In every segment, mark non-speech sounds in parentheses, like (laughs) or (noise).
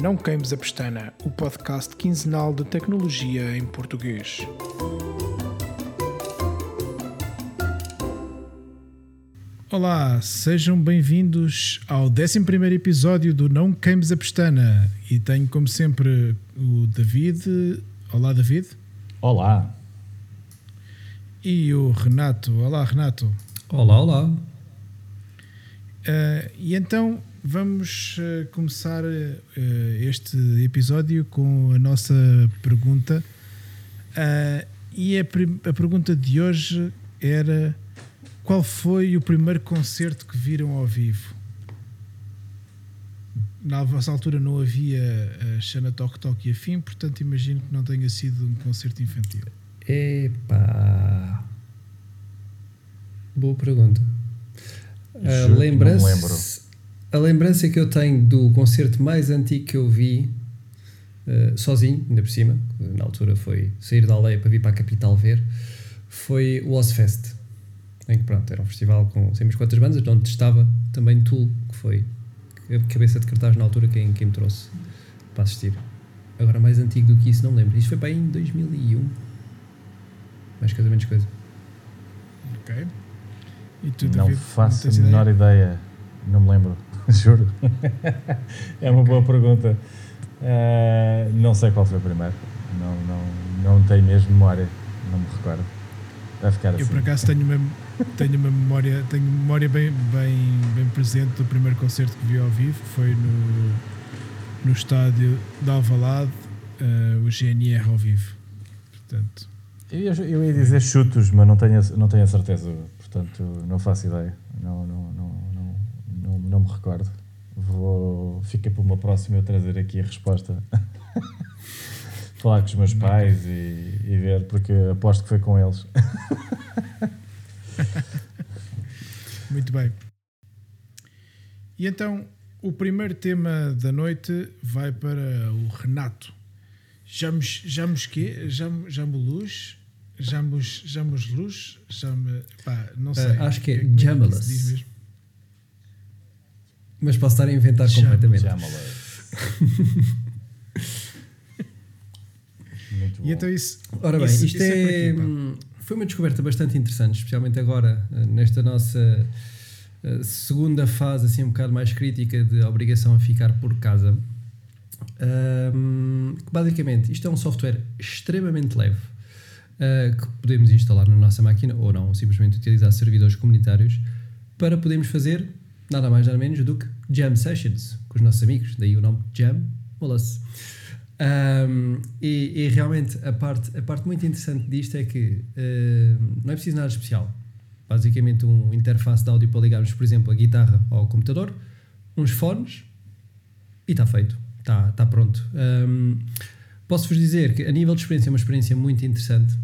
Não Queimes a Pestana, o podcast quinzenal de tecnologia em português. Olá, sejam bem-vindos ao 11 episódio do Não Queimes a Pestana. E tenho, como sempre, o David. Olá, David. Olá. E o Renato. Olá, Renato. Olá, olá. Uh, e então vamos uh, começar uh, este episódio com a nossa pergunta. e a, a, pergunta de hoje era: qual foi o primeiro concerto que viram ao vivo? Na vossa altura não havia a Xana Tok Tok e afim, portanto imagino que não tenha sido um concerto infantil. Epá. Boa pergunta. A lembrança, a lembrança que eu tenho do concerto mais antigo que eu vi, uh, sozinho, ainda por cima, na altura foi sair da aldeia para vir para a capital ver, foi o Ozfest. Em que, pronto, era um festival com sei quantas bandas, onde estava também Tool, que foi a cabeça de cartaz na altura quem, quem me trouxe para assistir. Agora, mais antigo do que isso, não me lembro. Isto foi para aí em 2001. Mais coisa, menos coisa. Ok. E tu, não David, faço a menor ideia? ideia? Não me lembro, (laughs) juro. (laughs) é uma boa pergunta. Uh, não sei qual foi o primeiro. Não, não, não tenho mesmo memória. Não me recordo. Vai ficar assim. Eu por acaso tenho uma, tenho uma memória, tenho memória bem, bem, bem presente do primeiro concerto que vi ao vivo. Foi no, no estádio de Alvalade, uh, o GNR ao vivo. Portanto, eu, eu ia dizer chutos, mas não tenho, não tenho a certeza portanto não faço ideia, não, não, não, não me recordo. Vou, fica para uma próxima eu trazer aqui a resposta. (laughs) Falar com os meus pais e, e ver, porque aposto que foi com eles. (laughs) Muito bem. E então, o primeiro tema da noite vai para o Renato. Jamos, jamos quê? Jam, Jambulus? Jambus, Jambus Luz? Jam, pá, não sei. Uh, acho que é, é, é Jamalus. Mas posso estar a inventar Jam completamente. Jamalus. (laughs) Muito bom. E então isso. Ora bem, isso, isto isso é, é foi uma descoberta bastante interessante, especialmente agora, eh, nesta nossa eh, segunda fase, assim, um bocado mais crítica de obrigação a ficar por casa. Um, basicamente, isto é um software extremamente leve uh, que podemos instalar na nossa máquina ou não, ou simplesmente utilizar servidores comunitários para podermos fazer nada mais nada menos do que jam sessions com os nossos amigos, daí o nome Jam Wallace. Um, e, e, realmente a parte, a parte muito interessante disto é que uh, não é preciso nada especial. Basicamente, um interface de áudio para ligarmos, por exemplo, a guitarra ao computador, uns fones e está feito, está tá pronto. Um, Posso-vos dizer que, a nível de experiência, é uma experiência muito interessante.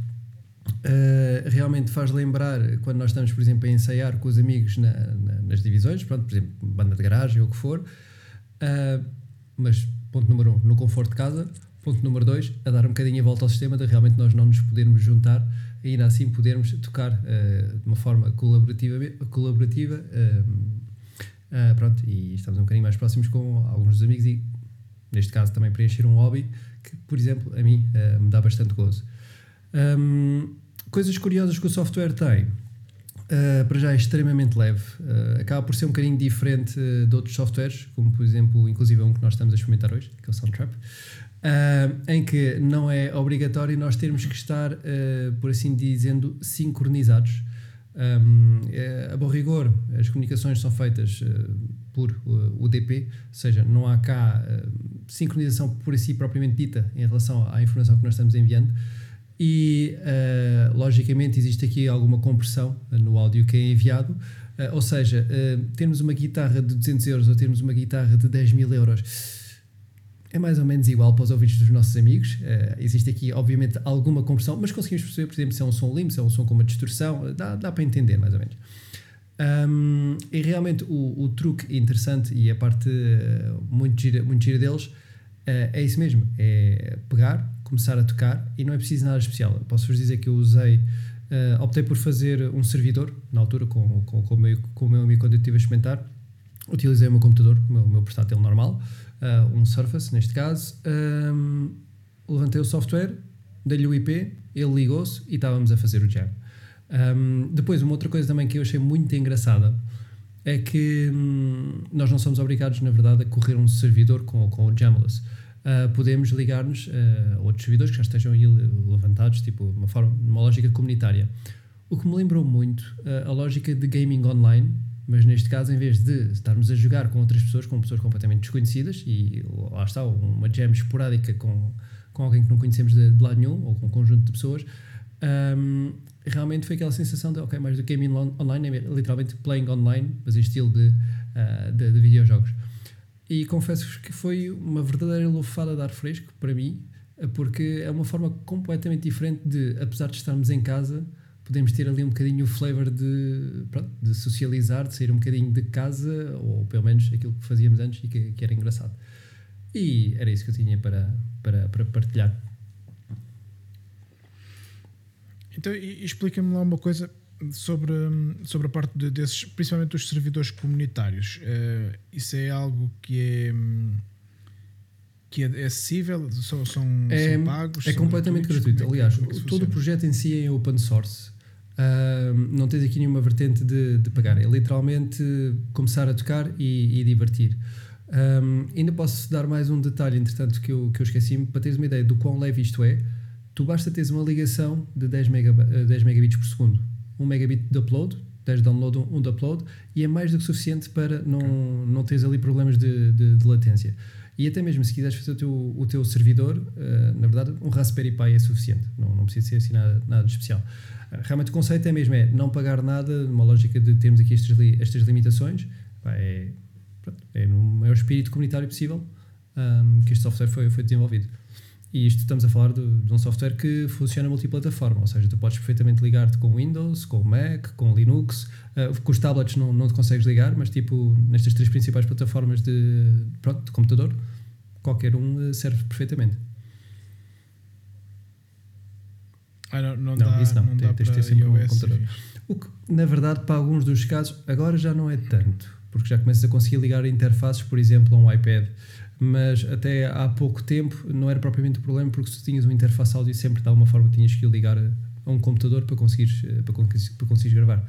Uh, realmente faz lembrar quando nós estamos, por exemplo, a ensaiar com os amigos na, na, nas divisões, pronto, por exemplo, banda de garagem ou o que for. Uh, mas, ponto número um, no conforto de casa. Ponto número dois, a dar um bocadinho a volta ao sistema de realmente nós não nos podermos juntar e ainda assim podermos tocar uh, de uma forma colaborativa. colaborativa pronto, e estamos um bocadinho mais próximos com alguns dos amigos e, neste caso, também preencher um hobby que, por exemplo, a mim me dá bastante gozo. Um, coisas curiosas que o software tem. Uh, para já é extremamente leve. Uh, acaba por ser um bocadinho diferente uh, de outros softwares, como por exemplo, inclusive um que nós estamos a experimentar hoje, que é o Soundtrap, em que não é obrigatório nós termos que estar, por assim dizendo, sincronizados. Um, é, a bom rigor, as comunicações são feitas por UDP, ou seja, não há cá sincronização por si propriamente dita em relação à informação que nós estamos enviando e uh, logicamente existe aqui alguma compressão no áudio que é enviado, uh, ou seja, uh, termos uma guitarra de 200 euros ou termos uma guitarra de 10 mil euros é mais ou menos igual para os ouvidos dos nossos amigos. existe aqui, obviamente, alguma compressão, mas conseguimos perceber, por exemplo, se é um som limpo, se é um som com uma distorção, dá, dá para entender mais ou menos. Um, e realmente o, o, truque interessante e a parte muito gira, muito gira deles é isso mesmo: é pegar começar a tocar e não é preciso nada especial. Posso-vos dizer que eu usei, uh, optei por fazer um servidor, na altura, com, com, com, o, meu, com o meu amigo quando eu estive a experimentar, utilizei o meu computador, o meu, meu portátil normal, uh, um Surface neste caso, um, levantei o software, dei-lhe o IP, ele ligou-se e estávamos a fazer o jam. Um, depois, uma outra coisa também que eu achei muito engraçada é que hum, nós não somos obrigados, na verdade, a correr um servidor com, com o Jamless. Uh, podemos ligar-nos a outros servidores que já estejam aí levantados, tipo, uma forma, uma lógica comunitária. O que me lembrou muito uh, a lógica de gaming online, mas neste caso, em vez de estarmos a jogar com outras pessoas, com pessoas completamente desconhecidas, e lá está, uma jam esporádica com, com alguém que não conhecemos de, de lado nenhum, ou com um conjunto de pessoas, um, realmente foi aquela sensação de, ok, mais do que gaming online, é literalmente playing online, mas em estilo de, uh, de, de videojogos. E confesso-vos que foi uma verdadeira lufada de ar fresco para mim, porque é uma forma completamente diferente de, apesar de estarmos em casa, podemos ter ali um bocadinho o flavor de, pronto, de socializar, de sair um bocadinho de casa, ou pelo menos aquilo que fazíamos antes e que, que era engraçado. E era isso que eu tinha para, para, para partilhar. Então, explica-me lá uma coisa sobre, sobre a parte de, desses, principalmente dos servidores comunitários. Uh, isso é algo que é que é acessível? São, são, é, são pagos? É são completamente gratuito. É, Aliás, é todo o projeto em si é open source. Uh, não tens aqui nenhuma vertente de, de pagar. É literalmente começar a tocar e, e divertir. Um, ainda posso dar mais um detalhe, entretanto, que eu, que eu esqueci-me, para teres uma ideia do quão leve isto é. Tu basta teres uma ligação de 10, mega, 10 megabits por segundo, 1 megabit de upload, 10 de download, 1 de upload, e é mais do que suficiente para não, não teres ali problemas de, de, de latência. E até mesmo se quiseres fazer o teu, o teu servidor, uh, na verdade, um Raspberry Pi é suficiente, não, não precisa ser assim nada, nada de especial. Uh, realmente o conceito é mesmo é não pagar nada, numa lógica de termos aqui estas, estas limitações, é, é no maior espírito comunitário possível um, que este software foi, foi desenvolvido. E isto estamos a falar de, de, um software que funciona multiplataforma, ou seja, tu podes perfeitamente ligar-te com Windows, com Mac, com Linux, uh, com os tablets não, não te consegues ligar, mas tipo nestas três principais plataformas de, pronto, de computador, qualquer um uh, serve perfeitamente. Ah, não, não, não dá, isso não, não tem, tens de ter sempre um computador. O que, na verdade, para alguns dos casos, agora já não é tanto, porque já começas a conseguir ligar interfaces, por exemplo, a um iPad mas até há pouco tempo não era propriamente o problema porque se tinhas uma interface áudio sempre de alguma forma tinhas que ligar a, um computador para conseguires, eh, para, para conseguires gravar.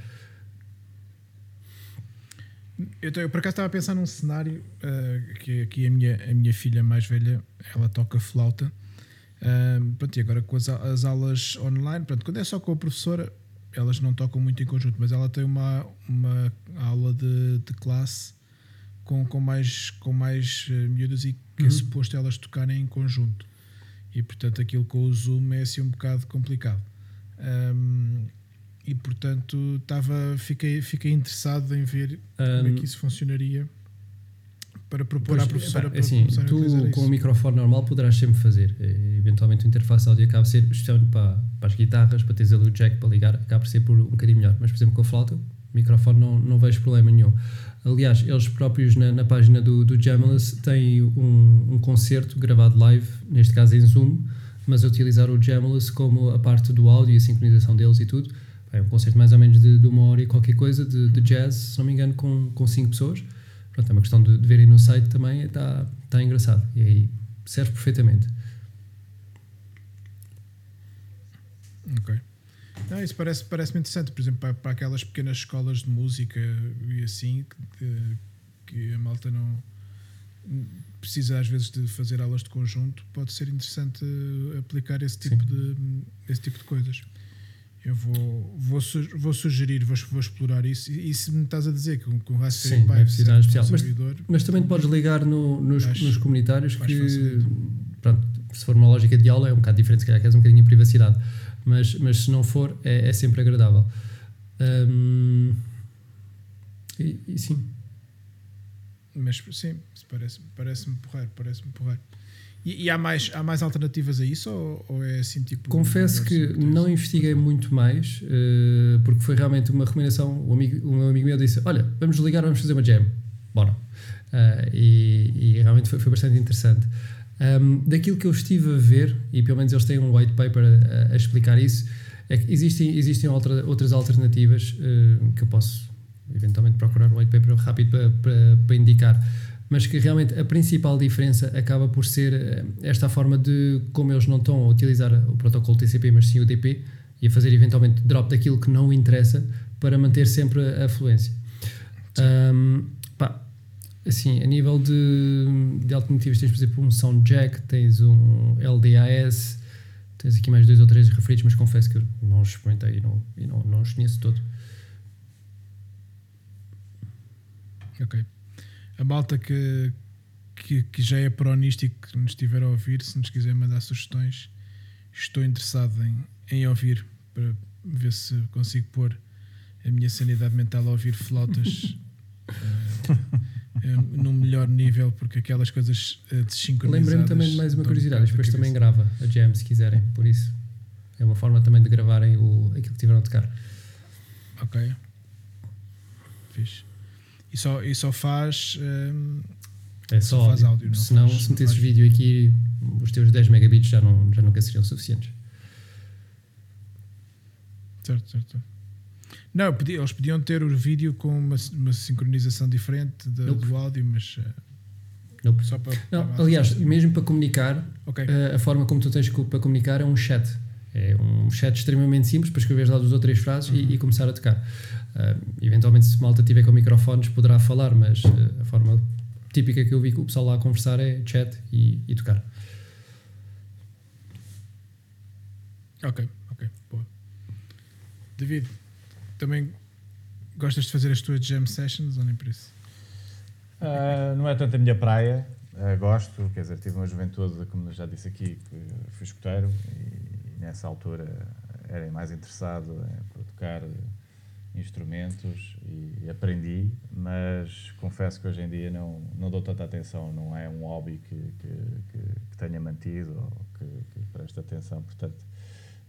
Eu, eu por acaso estava a pensar num cenário uh, que aqui a minha, a minha filha mais velha ela toca flauta uh, pronto, e agora com as, as aulas online, pronto, quando é só com a professora elas não tocam muito em conjunto, mas ela tem uma, uma aula de, de classe com, com mais, com mais uh, miúdas e que é uhum. é suposto elas tocarem em conjunto. E portanto aquilo com o Zoom é assim um bocado complicado. Um, e portanto estava, fiquei, fiquei interessado em ver um, como é que isso funcionaria para propor pois, à professora para assim, tu com o microfone normal poderás sempre fazer e, eventualmente a interface áudio acaba por ser especialmente para, para as guitarras para teres ali o jack para ligar acaba por ser por um bocadinho melhor mas por exemplo com a flauta o microfone não, não vejo problema nenhum Aliás, eles próprios na, na página do, do Jamless têm um, um concerto gravado live, neste caso em Zoom, mas a utilizar o Jamless como a parte do áudio e a sincronização deles e tudo. É um concerto mais ou menos de, de uma hora e qualquer coisa de, de, jazz, se não me engano, com, com cinco pessoas. Pronto, é uma questão de, de verem no site também, está tá engraçado. E aí serve perfeitamente. Ok. Não, isso parece, parece interessante, por exemplo, para, para, aquelas pequenas escolas de música e assim, que, que a malta não precisa às vezes de fazer aulas de conjunto, pode ser interessante aplicar esse tipo, de, esse tipo de coisas. Eu vou, vou, vou sugerir, vou, vou explorar isso. E, e, se me estás a dizer que com o Raspberry Pi é especial. Mas, mas, também podes ligar no, nos, nos comunitários que, pronto, se for uma lógica de aula, é um bocado diferente, se calhar queres um bocadinho de privacidade mas, mas se não for, é, é sempre agradável. Um, e, e, sim. Mas sim, parece-me parece porreiro, parece-me porreiro. E, e, há, mais, há mais alternativas a isso ou, ou é assim tipo. Confesso que não investiguei muito mais, uh, porque foi realmente uma recomendação. O, amigo, amigo meu disse: Olha, vamos ligar, vamos fazer uma jam. Bora. Uh, e, e, realmente foi, foi bastante interessante. Um, daquilo que eu estive a ver, e pelo menos eles têm um white paper a, a explicar isso, é que existem, existem outra, outras alternativas uh, que eu posso eventualmente procurar um white paper rápido para, para, para mas que realmente a principal diferença acaba por ser esta forma de como eles não estão a utilizar o protocolo TCP, mas sim o DP, e a fazer eventualmente drop daquilo que não interessa para manter sempre a fluência. Um, assim, a nível de, de alternativas, tens, por exemplo, um Sound Jack, tens um LDAS, tens aqui mais dois ou três referidos, mas confesso que eu não os experimentei e não, e não, não os conheço todo. Ok. A malta que, que, que já é e que nos estiver a ouvir, se nos quiser mandar sugestões, estou interessado em, em ouvir para ver se consigo pôr a minha sanidade mental a ouvir flautas uh, (laughs) num melhor nível, porque aquelas coisas uh, desincronizadas. Lembrei-me também de mais uma curiosidade, depois também grava a jam se quiserem, por isso é uma forma também de gravarem o, aquilo que tiveram a tocar. Ok. Fixe. E só, e só faz. Um, é só, só faz áudio. Não Senão, faz, se metesses vídeo aqui, os teus 10 megabits já, não, já nunca seriam suficientes. Certo, certo. Não, podia, eles podiam ter o vídeo com uma, uma sincronização diferente nope. do áudio, mas. Uh, nope. Só para, não, para aliás, mesmo para comunicar, okay. uh, a forma como tu tens para comunicar é um chat. É um chat extremamente simples para escrever lá duas ou três frases uhum. e, e, começar a tocar. Uh, eventualmente, se malta tiver com microfones, poderá falar, mas uh, a forma típica que eu vi que o pessoal lá a conversar é chat e, e tocar. Ok, ok, boa. David, também gostas de fazer as tuas jam sessions ou nem por isso? Uh, não é tanto a minha praia, uh, gosto, quer dizer, tive uma juventude, como já disse aqui, que fui escuteiro e, e nessa altura era mais interessado em tocar instrumentos e aprendi, mas confesso que hoje em dia não, não dou tanta atenção, não é um hobby que, que, que, que tenha mantido ou que, que preste atenção, portanto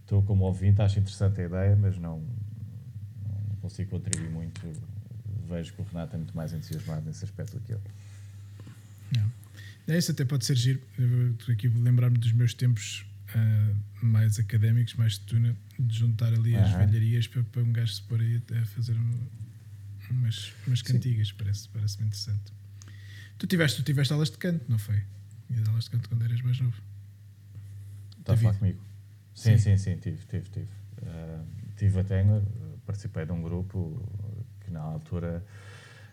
estou como ouvinte, acho interessante a ideia, mas não, não consigo contribuir muito. Vejo que o Renato é muito mais entusiasmado nesse aspecto do que eu. É, isso até pode ser giro. Estou aqui lembrar-me dos meus tempos uh, mais académicos, mais de tuna, de juntar ali as velharias para, para um gajo se pôr aí a fazer umas, umas cantigas. Parece-me parece interessante. Tu tiveste, tu tiveste aulas de canto, não foi? E aulas de canto quando eras mais novo. Está a falar comigo? Sim, sim, sim, sim tive, tive, tive. Uh, tive até, participei de um grupo que na altura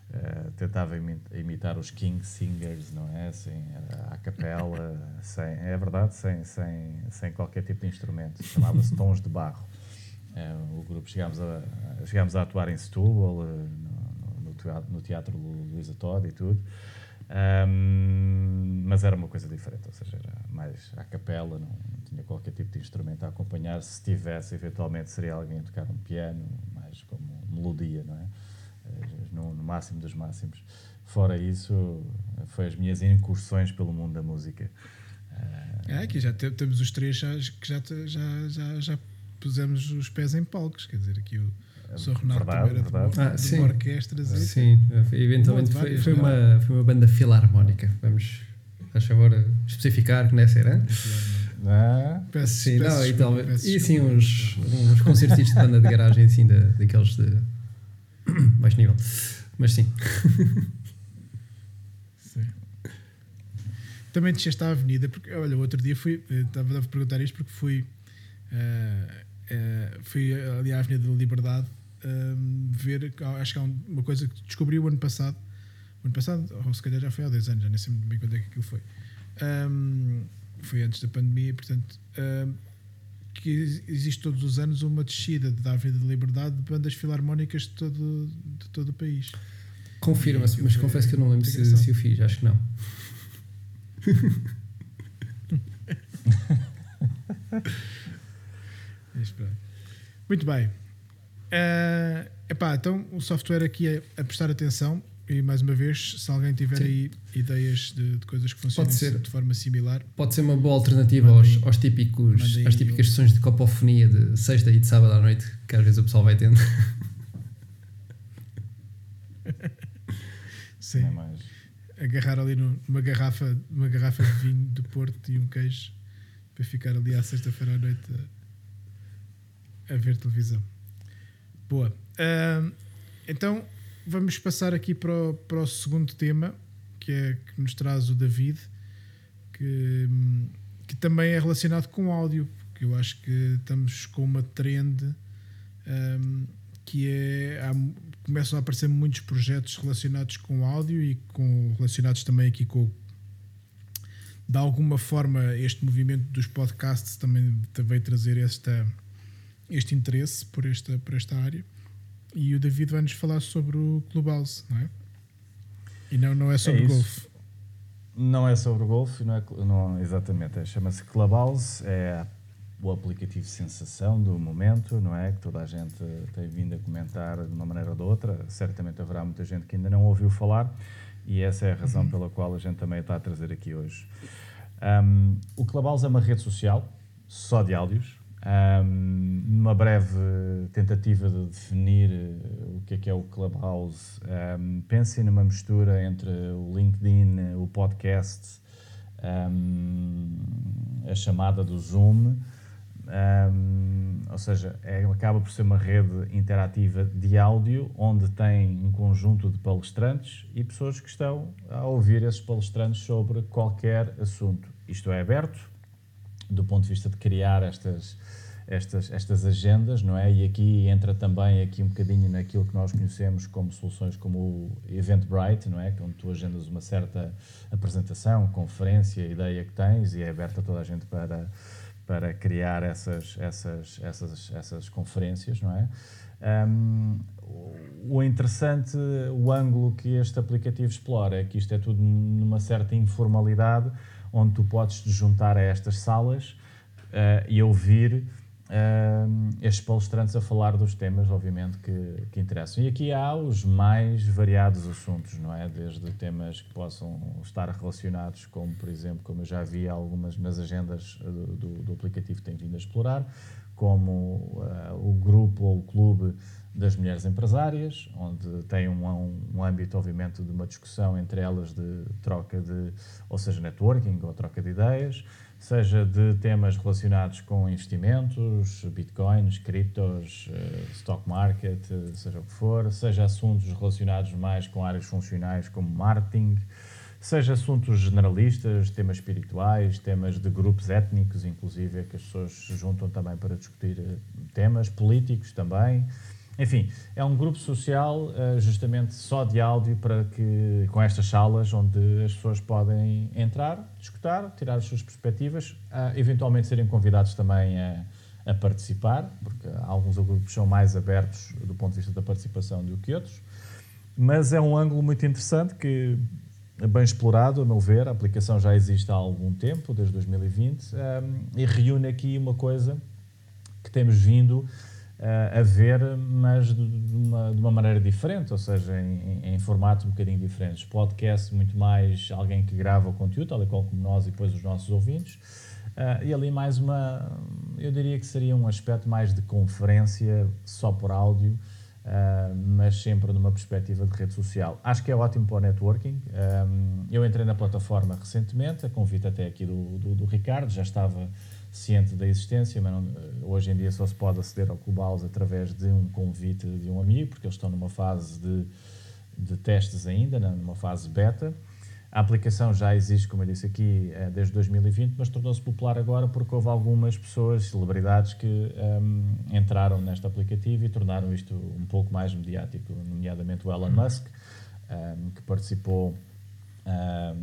uh, tentava imitar os King Singers, não é? Assim, a capela, (laughs) sem, é verdade, sem, sem, sem qualquer tipo de instrumento. Chamava-se (laughs) Tons de Barro. Uh, o grupo chegámos a, chegámos a atuar em Setúbal, no, no, teatro, no teatro Luísa Todd e tudo. Um, mas era uma coisa diferente, ou seja, era mais à capela, não, não, tinha qualquer tipo de instrumento a acompanhar. Se tivesse, eventualmente seria alguém a tocar um piano, mais como melodia, não é? No, no máximo dos máximos. Fora isso, foi as minhas incursões pelo mundo da música. É, aqui já temos os três já, que já, já, já, já pusemos os pés em palcos, quer dizer, aqui o Sou Renato verdade, era verdade. de, ah, sim. orquestras. Sim, eventualmente foi, foi, uma, foi uma banda filarmónica. Vamos, a favor, especificar que nessa era. Ah, peço, sim, peço, não, e, tal, e sim uns, uns concertos de banda de garagem assim, da, daqueles de (coughs) baixo nível. Mas sim. (laughs) sim. Também desceste à avenida, porque olha, o outro dia fui, eh, estava a perguntar isto porque fui, uh, uh, fui ali à Avenida da Liberdade um, ver, acho que há uma coisa que descobri o ano passado, o ano passado, ou se calhar já foi há 10 anos, já nem sei muito bem quando é que aquilo foi. Um, foi antes da pandemia, portanto, um, que existe todos os anos uma descida da Avenida da Liberdade de bandas filarmónicas de todo, de todo o país. Confirma-se, mas confesso que eu não lembro se, se o fiz, acho que não. (laughs) Muito bem. Uh, epá, então o software aqui é a prestar atenção e mais uma vez, se alguém tiver Sim. aí ideias de, de, coisas que funcionam de forma similar, pode ser uma boa alternativa aos, aos típicos, às típicas sessões de copofonia de sexta e de sábado à noite, que às vezes o pessoal vai tendo. (laughs) Sim. É mais. Agarrar ali numa garrafa, uma garrafa de vinho do Porto e um queijo para ficar ali à sexta-feira à noite a, ver televisão. Boa. Uh, então vamos passar aqui para o, para o segundo tema, que, é, que nos traz o David, que, que também é relacionado com áudio, porque eu acho que estamos com uma trend um, que é. Há, começam a aparecer muitos projetos relacionados com áudio e com, relacionados também aqui com. De alguma forma, este movimento dos podcasts também veio trazer esta, este interesse por esta, por esta área. E o David vai-nos falar sobre o Clubhouse, não é? E não, não é sobre é golfe. Não é sobre golfe, não é, não, exatamente. É, Chama-se Clubhouse, é o aplicativo sensação do momento, não é? Que toda a gente tem vindo a comentar de uma maneira ou de outra. Certamente haverá muita gente que ainda não ouviu falar e essa é a razão uhum. pela qual a gente também está a trazer aqui hoje. Um, o Clubhouse é uma rede social só de áudios. Um, numa breve tentativa de definir o que é que é o Clubhouse, um, pensem numa mistura entre o LinkedIn, o podcast, um, a chamada do Zoom, ou seja, é, acaba por ser uma rede interativa de áudio, onde tem um conjunto de palestrantes e pessoas que estão a ouvir esses palestrantes sobre qualquer assunto. Isto é aberto, do ponto de vista de criar estas, estas, estas agendas, não é? E aqui entra também aqui um bocadinho naquilo que nós conhecemos como soluções como o Eventbrite, não é? Onde tu agendas uma certa apresentação, conferência, ideia que tens e é aberta a toda a gente para para criar essas, essas, essas, essas conferências, não é? Um, o interessante, o ângulo que este aplicativo explora é que isto é tudo numa certa informalidade, onde tu podes te juntar a estas salas uh, e ouvir uh, estes palestrantes a falar dos temas, obviamente, que, que interessam. E aqui há os mais variados assuntos, não é? Desde temas que possam estar relacionados, como, por exemplo, como eu já vi algumas nas agendas do, do, do aplicativo que tenho vindo a explorar, como uh, o grupo ou o clube das mulheres empresárias, onde tem um, um, um, âmbito, obviamente, de uma discussão entre elas de troca de, ou seja, networking ou troca de ideias seja de temas relacionados com investimentos, bitcoins, criptos, eh, stock market, seja o que for, seja assuntos relacionados mais com áreas funcionais como marketing, seja assuntos generalistas, temas espirituais, temas de grupos étnicos, inclusive, que as pessoas se juntam também para discutir eh, temas políticos também. Enfim, é um grupo social uh, justamente só de áudio para que, com estas salas onde as pessoas podem entrar, discutir, tirar as suas perspectivas, uh, eventualmente serem convidados também a, a, participar, porque alguns grupos são mais abertos do ponto de vista da participação do que outros. Mas é um ângulo muito interessante que é bem explorado, a meu ver. A aplicação já existe há algum tempo, desde 2020, um, eh, e reúne aqui uma coisa que temos vindo a ver, mas de, uma, de, uma, maneira diferente, ou seja, em, em, formatos um bocadinho diferentes. Podcast, muito mais alguém que grava o conteúdo, tal e qual como nós e depois os nossos ouvintes. Uh, e ali mais uma, eu diria que seria um aspecto mais de conferência, só por áudio, uh, mas sempre numa perspectiva de rede social. Acho que é ótimo para o networking. Um, eu entrei na plataforma recentemente, a convite até aqui do, do, do Ricardo, já estava ciente da existência, mas não, hoje em dia só se pode aceder ao Clubhouse através de um convite de um amigo, porque eles estão numa fase de, de testes ainda, numa fase beta. A aplicação já existe, como eu disse aqui, é desde 2020, mas tornou-se popular agora porque houve algumas pessoas, celebridades, que um, entraram neste aplicativo e tornaram isto um pouco mais mediático, nomeadamente o Elon uhum. Musk, um, que participou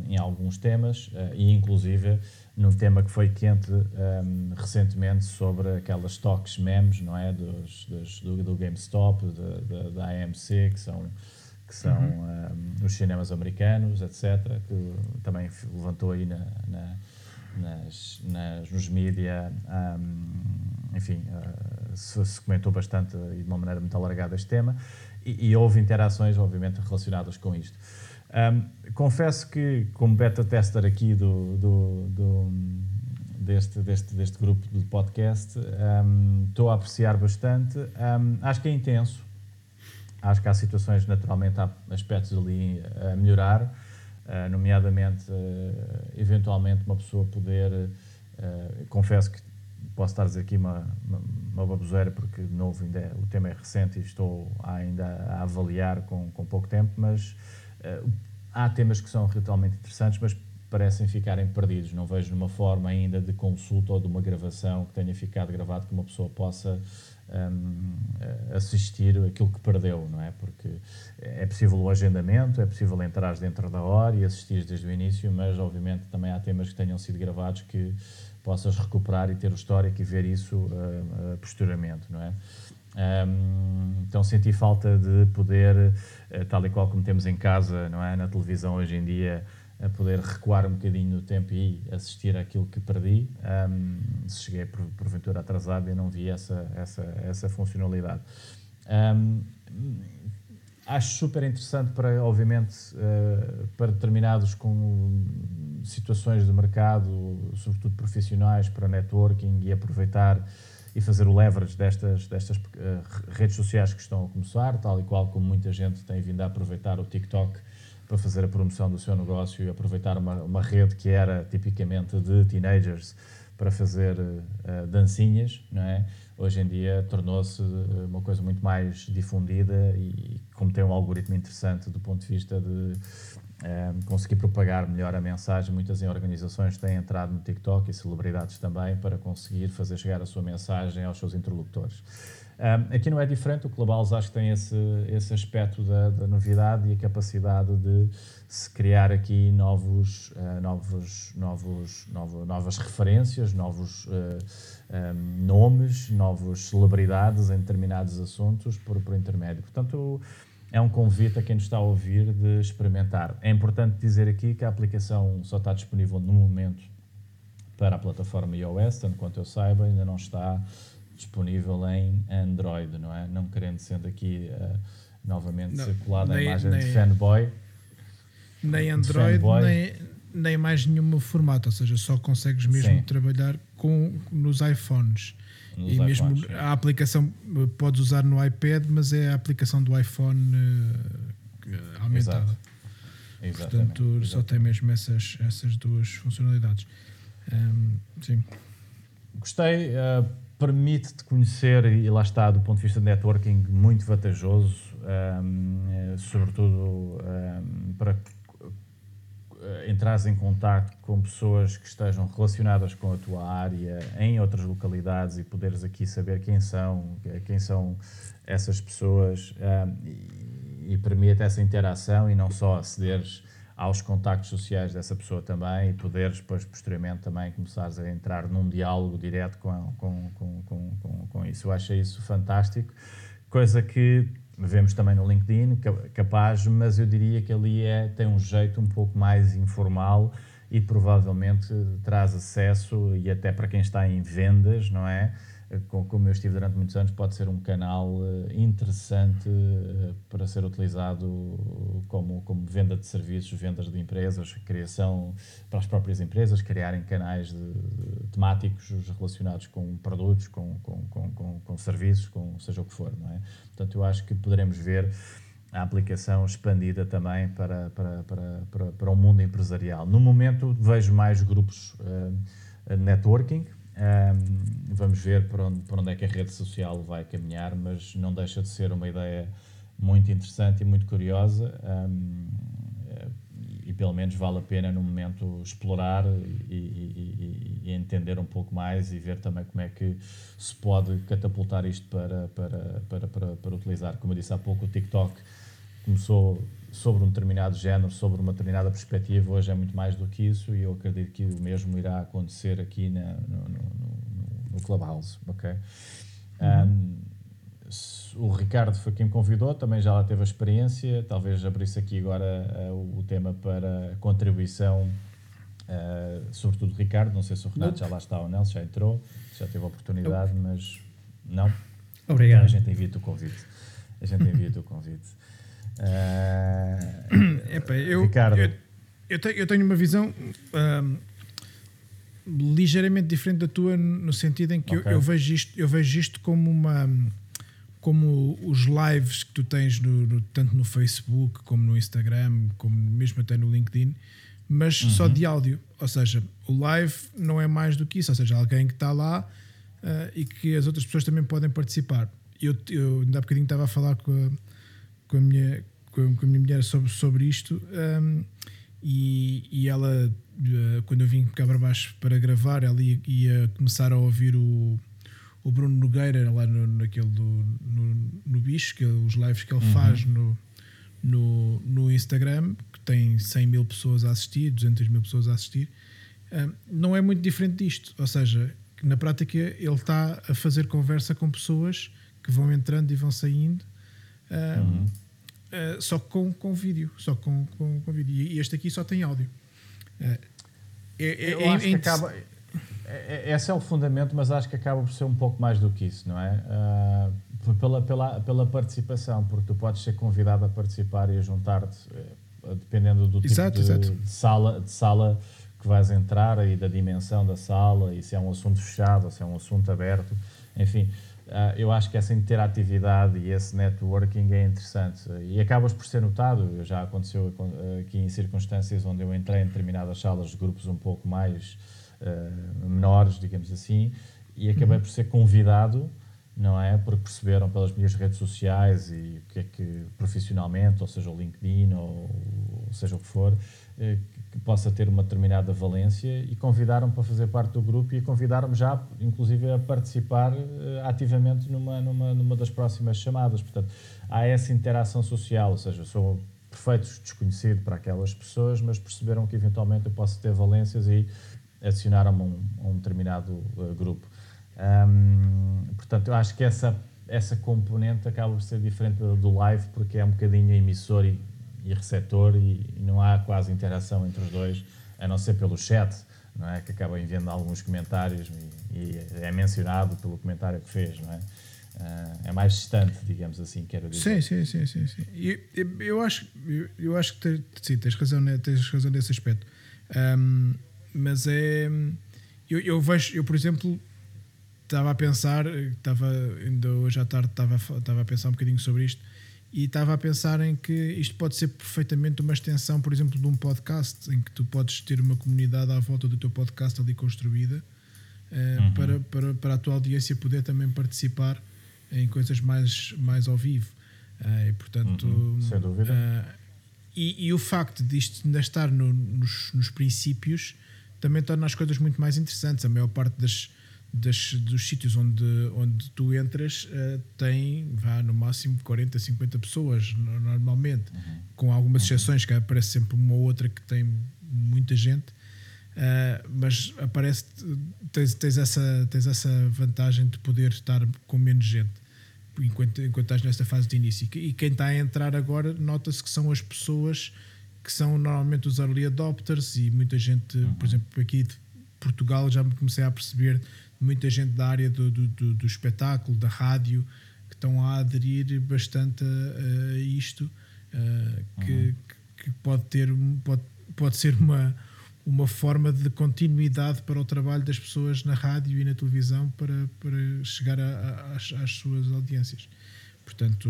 em alguns temas uh, e, inclusive, num tema que foi quente um, recentemente sobre aquelas stocks memes, não é? Dos, dos do, do, GameStop, de, de, da AMC, que são, que são uhum. um, os cinemas americanos, etc., que também levantou aí na, na, nas, nas, nos mídias, um, enfim, uh, se, se, comentou bastante e de uma maneira muito alargada este tema, e, e houve interações, obviamente, relacionadas com isto. Um, confesso que, como beta tester aqui do, do, do deste, deste, deste grupo de podcast, um, estou a apreciar bastante. Um, acho que é intenso. Acho que há situações, naturalmente, há aspectos ali a melhorar, uh, nomeadamente, uh, eventualmente, uma pessoa poder. Uh, confesso que posso estar a dizer aqui uma, uma, uma baboseira, porque, de novo, ainda é, o tema é recente e estou ainda a avaliar com, com pouco tempo, mas há temas que são realmente interessantes, mas parecem ficarem perdidos. Não vejo uma forma ainda de consulta ou de uma gravação que tenha ficado gravado que uma pessoa possa um, assistir aquilo que perdeu, não é? Porque é possível o agendamento, é possível entrar dentro da hora e assistir desde o início, mas obviamente também há temas que tenham sido gravados que possas recuperar e ter o histórico e ver isso uh, uh, posteriormente, não é? Um, então senti falta de poder, tal e qual como temos em casa, não é? Na televisão hoje em dia, a poder recuar um bocadinho no tempo e assistir àquilo que perdi. Um, se cheguei por, porventura atrasado e não vi essa, essa, essa funcionalidade. Um, acho super interessante para, obviamente, uh, para determinados com situações de mercado, sobretudo profissionais, para networking e aproveitar e fazer o leverage destas, destas uh, redes sociais que estão a começar, tal e qual como muita gente tem vindo a aproveitar o TikTok para fazer a promoção do seu negócio e aproveitar uma, uma rede que era tipicamente de teenagers para fazer uh, dancinhas, não é? Hoje em dia tornou-se eh, uma coisa muito mais difundida e como tem um algoritmo interessante do ponto de vista de um, conseguir propagar melhor a mensagem, muitas organizações têm entrado no TikTok e celebridades também para conseguir fazer chegar a sua mensagem aos seus interlocutores. Um, aqui não é diferente, o Clubhouse acho que tem esse, esse aspecto da, da novidade e a capacidade de se criar aqui novos, uh, novos, novos, novos, novas referências, novos uh, um, nomes, novas celebridades em determinados assuntos por, por intermédio. Portanto, é um convite a quem nos está a ouvir de experimentar. É importante dizer aqui que a aplicação só está disponível no momento para a plataforma iOS, tanto quanto eu saiba, ainda não está disponível em Android, não é? Não querendo sendo aqui uh, novamente não, circulada a imagem nem, de fanboy. Nem Android, fanboy. nem, nem mais nenhum formato, ou seja, só consegues mesmo Sim. trabalhar com, nos iPhones. E iPhones, mesmo sim. a aplicação eh, podes usar no iPad, mas é a aplicação do iPhone uh, aumentada. Exato. Exatamente. Portanto, Exatamente. só tem mesmo essas, essas duas funcionalidades. Um, sim. Gostei. Uh, permite-te conhecer, e lá está, do ponto de vista de networking, muito vantajoso, um, sobretudo um, para entrares em contato com pessoas que estejam relacionadas com a tua área em outras localidades e poderes aqui saber quem são, quem são essas pessoas um, e, e permite essa interação e não só acederes aos contactos sociais dessa pessoa também e poderes depois posteriormente também começares a entrar num diálogo direto com, com, com, com, com, isso. Eu acho isso fantástico, coisa que vemos também no LinkedIn, capaz, mas eu diria que ali é, tem um jeito um pouco mais informal e provavelmente traz acesso e até para quem está em vendas, não é? Como eu estive durante muitos anos, pode ser um canal eh, interessante eh, para ser utilizado como, como venda de serviços, vendas de empresas, criação para as próprias empresas, criarem canais de, de, temáticos relacionados com produtos, com, com, com, com, com serviços, com seja o que for. Não é? Portanto, eu acho que poderemos ver a aplicação expandida também para, para, para, para, para o mundo empresarial. No momento, vejo mais grupos uh, networking, um, vamos ver para onde, para onde é que a rede social vai caminhar, mas não deixa de ser uma ideia muito interessante e muito curiosa. Um, e pelo menos vale a pena no momento explorar e, e, e, entender um pouco mais e ver também como é que se pode catapultar isto para, para, para, para, para utilizar. Como eu disse há pouco, o TikTok começou sobre um determinado género, sobre uma determinada perspectiva, hoje é muito mais do que isso e eu acredito que o mesmo irá acontecer aqui na, no, no, no, Clubhouse, ok? Uhum. Um, o Ricardo foi quem me convidou, também já lá teve a experiência, talvez abrisse aqui agora uh, o tema para contribuição, uh, sobretudo Ricardo, não sei se o Renato já lá está ou não, se já entrou, se já teve a oportunidade, mas não. Obrigado. A gente envia-te o convite. A gente envia-te o convite. (laughs) Uh, Epa, eu, Ricardo. Eu, eu, tenho, eu tenho uma visão ligeiramente diferente da tua, no sentido em que okay. eu, eu, vejo isto, eu vejo isto como uma. Como os lives que tu tens no, no, tanto no Facebook como no Instagram, como mesmo até no LinkedIn, mas uhum. só de áudio. Ou seja, o live não é mais do que isso. Ou seja, alguém que está lá uh, e que as outras pessoas também podem participar. Eu, eu ainda há bocadinho estava a falar com a, com a minha com, com a minha mulher sobre, sobre isto um, e, e ela, uh, quando eu vim cá para baixo para gravar, ela ia, ia começar a ouvir o, o Bruno Nogueira lá no, naquele do, no, no bicho, que é os lives que ele uhum. faz no, no, no Instagram, que tem 100 mil pessoas a assistir, 200 mil pessoas a assistir. Um, não é muito diferente disto, ou seja, na prática ele está a fazer conversa com pessoas que vão entrando e vão saindo. Um, uhum uh, só com, com vídeo. Só com, com, com, vídeo. E este aqui só tem áudio. Uh, é, é, Eu é, acho que acaba. Esse é o fundamento, mas acho que acaba por ser um pouco mais do que isso, não é? Uh, pela, pela, pela participação, porque tu podes ser convidado a participar e a juntar-te, dependendo do tipo exato, de, exato. de, sala, de sala que vais entrar e da dimensão da sala, e se é um assunto fechado ou se é um assunto aberto, enfim. Uh, eu acho que essa interatividade e esse networking é interessante e acabas por ser notado. Já aconteceu aqui em circunstâncias onde eu entrei em determinadas salas de grupos um pouco mais uh, menores, digamos assim, e acabei uhum. por ser convidado, não é? Porque perceberam pelas minhas redes sociais e o que é que profissionalmente, ou seja, o LinkedIn, ou, ou seja o que for, eh, que possa ter uma determinada valência e convidaram para fazer parte do grupo e convidaram-me já, inclusive, a participar uh, ativamente numa, numa, numa das próximas chamadas. Portanto, há essa interação social, ou seja, sou perfeito desconhecido para aquelas pessoas, mas perceberam que eventualmente eu posso ter valências e adicionaram-me a um, um determinado uh, grupo. Um, portanto, eu acho que essa, essa componente acaba por ser diferente do live, porque é um bocadinho emissor e e receptor e, e, não há quase interação entre os dois, a não ser pelo chat, não é? que acaba enviando alguns comentários e, e é mencionado pelo comentário que fez, não é? Uh, é mais distante, digamos assim, quero dizer. Sim, sim, sim, sim. sim. Eu, eu, acho, eu, eu, acho que te, sim, tens razão, tens razão nesse aspecto. Um, mas é. Eu, eu vejo, eu por exemplo, estava a pensar, estava ainda hoje à tarde estava, estava a pensar um bocadinho sobre isto e estava a pensar em que isto pode ser perfeitamente uma extensão, por exemplo, de um podcast, em que tu podes ter uma comunidade à volta do teu podcast ali construída uh, uhum. para, para, para a tua audiência poder também participar em coisas mais, mais ao vivo. Uh, e, portanto, uhum. Sem dúvida. Uh, e, e, o facto disto ainda estar no, nos, nos princípios também torna as coisas muito mais interessantes. A maior parte das das, dos sítios onde, onde tu entras uh, tem, vá, no máximo 40, 50 pessoas normalmente, uhum. com algumas uhum. exceções, que aparece sempre uma ou outra que tem muita gente, uh, mas aparece, tens, tens, essa, tens essa vantagem de poder estar com menos gente enquanto, enquanto estás nesta fase de início. E quem está a entrar agora, nota-se que são as pessoas que são normalmente os early adopters e muita gente, uhum. por exemplo, aqui de Portugal já me comecei a perceber muita gente da área do, do, do, do espetáculo, da rádio, que estão a aderir bastante a, a isto, uh, que, uhum. que, pode, ter, pode, pode ser uma, uma forma de continuidade para o trabalho das pessoas na rádio e na televisão para, para chegar a, a, às, às, suas audiências. Portanto,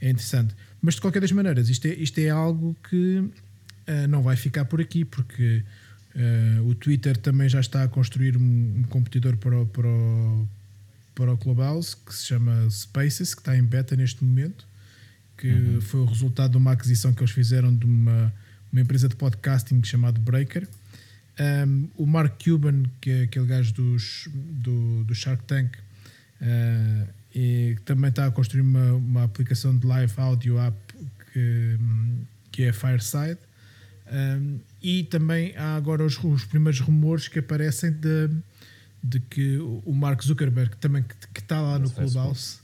é interessante. Mas de qualquer das maneiras, isto é, isto é algo que uh, não vai ficar por aqui, porque Uh, o Twitter também já está a construir um, um competidor para o, para, o, para o Clubhouse que se chama Spaces, que está em beta neste momento, que uhum. foi o resultado de uma aquisição que eles fizeram de uma, uma empresa de podcasting chamada Breaker. Um, o Mark Cuban, que é aquele gajo dos, do, do Shark Tank, uh, e também está a construir uma, uma aplicação de live audio app que, que é Fireside. Um, e também há agora os, os, primeiros rumores que aparecem de, de que o Mark Zuckerberg, também que está lá no Clubhouse,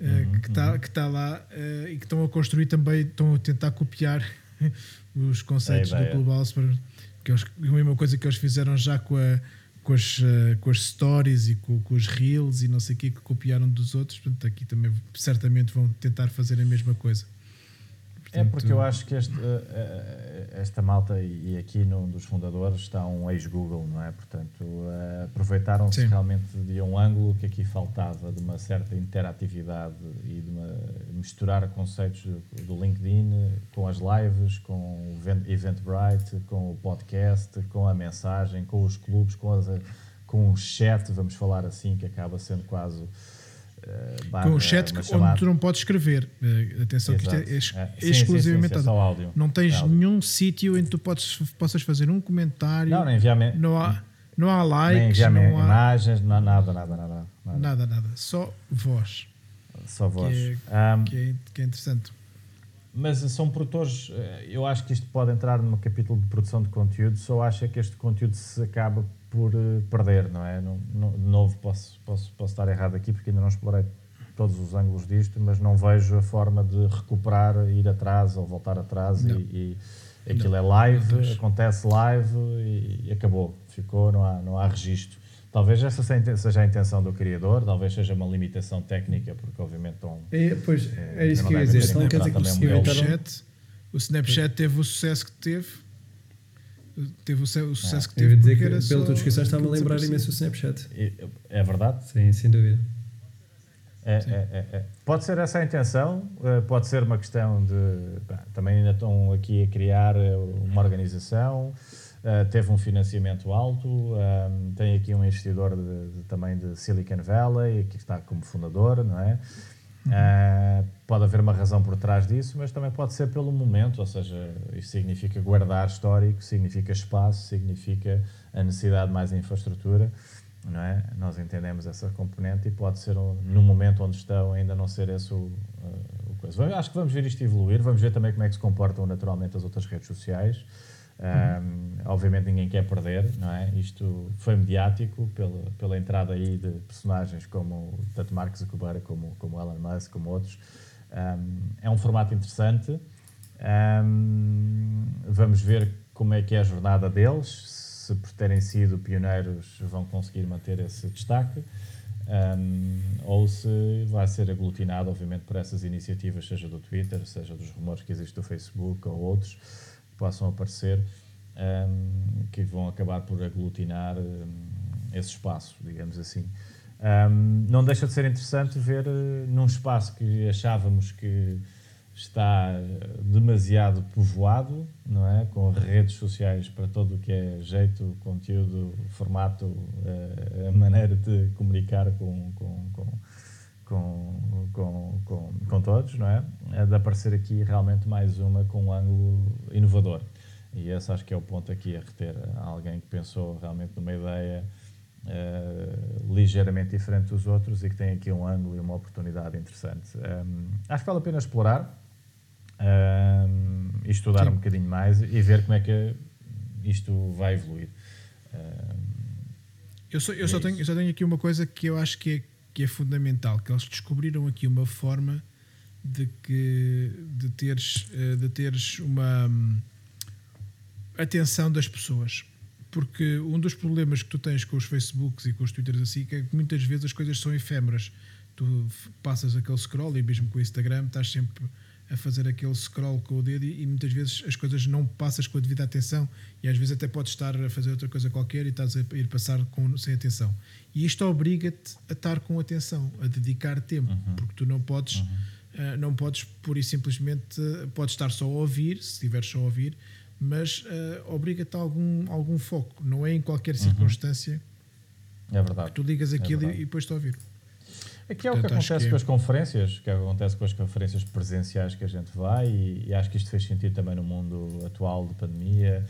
uh, que está uhum. que tá lá uh, e que estão a construir também, estão a tentar copiar (laughs) os conceitos do Clubhouse, para, que eles, a mesma coisa que eles fizeram já com, a, com, as, uh, com as stories e com, com os reels e não sei o que, que copiaram dos outros. Portanto, aqui também certamente vão tentar fazer a mesma coisa. É porque eu acho que este, eh, eh, esta malta, e aqui num dos fundadores está um ex-Google, não é? Portanto, eh, aproveitaram-se realmente de um ângulo que aqui faltava, de uma certa interatividade e de uma, misturar conceitos do LinkedIn com as lives, com o Eventbrite, com o podcast, com a mensagem, com os clubes, com, as, com o chat, vamos falar assim, que acaba sendo quase eh, Com barra um chat que- chamada. onde tu não podes escrever. Eh, Atenção que isto é, Exato. É, sim, sim, exclusivamente sim, sim, é áudio. Não tens É áudio. nenhum sítio em que tu podes, possas fazer um comentário. Não, nem enviar, Não há, não há likes, não há imagens, não há nada, nada, nada. nada. nada, nada. Só voz, Só voz. Que Ahm, que é, que é interessante. Mas são produtores, eh, eu acho que isto pode entrar num capítulo de produção de conteúdo, só acho é que este conteúdo se acaba por eh, perder, não é? Não, não- de novo, posso, posso, posso estar errado aqui porque ainda não explorei todos os ângulos disto, mas não vejo a forma de recuperar, ir atrás ou voltar atrás Não. e, e aquilo é live, acontece live e, e acabou, ficou, não há, não há registro. Talvez essa seja a intenção do criador, talvez seja uma limitação técnica, porque obviamente estão É, pois, É, é isso que eu ia dizer. quer dizer que o Snapchat-. Snapchat, o Snapchat teve o sucesso que teve. Teve o, o sucesso que Eu teve. ia dizer que, só tua descrição, está-me a lembrar imenso o Snapchat. É verdade? Sim, sem dúvida. É, é, é, é. Pode ser essa a intenção, eh, pode ser uma questão de. pá, também ainda estão aqui a criar eh, uma organização, eh, teve um financiamento alto, tem aqui um investidor de- de- também de Silicon Valley, que está como fundador, não é? Eh, pode haver uma razão por trás disso, mas também pode ser pelo momento, ou seja, isso significa guardar histórico, significa espaço, significa a necessidade de mais infraestrutura não é? Nós entendemos essa componente e pode ser, um, no momento onde estão, ainda não ser esse o, uh, o coisa. Acho que vamos ver isto evoluir, vamos ver também como é que se comportam naturalmente as outras redes sociais. Um, Obviamente ninguém quer perder, não é? Isto foi mediático pela, pela entrada aí de personagens como tanto Mark Zuckerberg como, como Elon Musk, como outros. Um, é um formato interessante. Um, vamos ver como é que é a jornada deles, se por terem sido pioneiros vão conseguir manter esse destaque, ou se vai ser aglutinado, obviamente, por essas iniciativas, seja do Twitter, seja dos rumores que existem do Facebook ou outros possam aparecer, um, que vão acabar por aglutinar um, esse espaço, digamos assim. Um, não deixa de ser interessante ver uh, num espaço que achávamos que está demasiado povoado, não é? Com redes sociais para todo o que é jeito, conteúdo, formato, uh, a maneira de comunicar com, com, com, com, com, com, com todos, não é? É de aparecer aqui realmente mais uma com um ângulo inovador. E esse acho que é o ponto aqui a reter. Alguém que pensou realmente numa ideia uh, ligeiramente diferente dos outros e que tem aqui um ângulo e uma oportunidade interessante. Um, acho que vale a pena explorar um, e estudar Sim. um bocadinho mais e ver como é que isto vai evoluir. Um, Eu só, eu, só É tenho, isso. eu só tenho aqui uma coisa que eu acho que é, que é fundamental, que eles descobriram aqui uma forma de que de teres, eh, de teres uma hum, atenção das pessoas. Porque um dos problemas que tu tens com os Facebooks e com os Twitters assim é que muitas vezes as coisas são efêmeras. Tu passas aquele scroll e mesmo com o Instagram estás sempre a fazer aquele scroll com o dedo e, e muitas vezes as coisas não passas com a devida atenção e às vezes até podes estar a fazer outra coisa qualquer e estás a ir passar com, sem atenção. E isto obriga-te a estar com atenção, a dedicar tempo, porque tu não podes, ah, não podes pura e simplesmente, ah, podes estar só a ouvir, se estiveres só a ouvir, mas ah, obriga-te a algum, algum foco. Não é em qualquer circunstância é verdade. que tu ligas aquilo e, verdade. e depois te a ouvir. Aqui é o que Portanto, acho acontece que é- com as conferências, que é o que acontece com as conferências presenciais que a gente vai, e, e acho que isto fez sentido também no mundo atual de pandemia,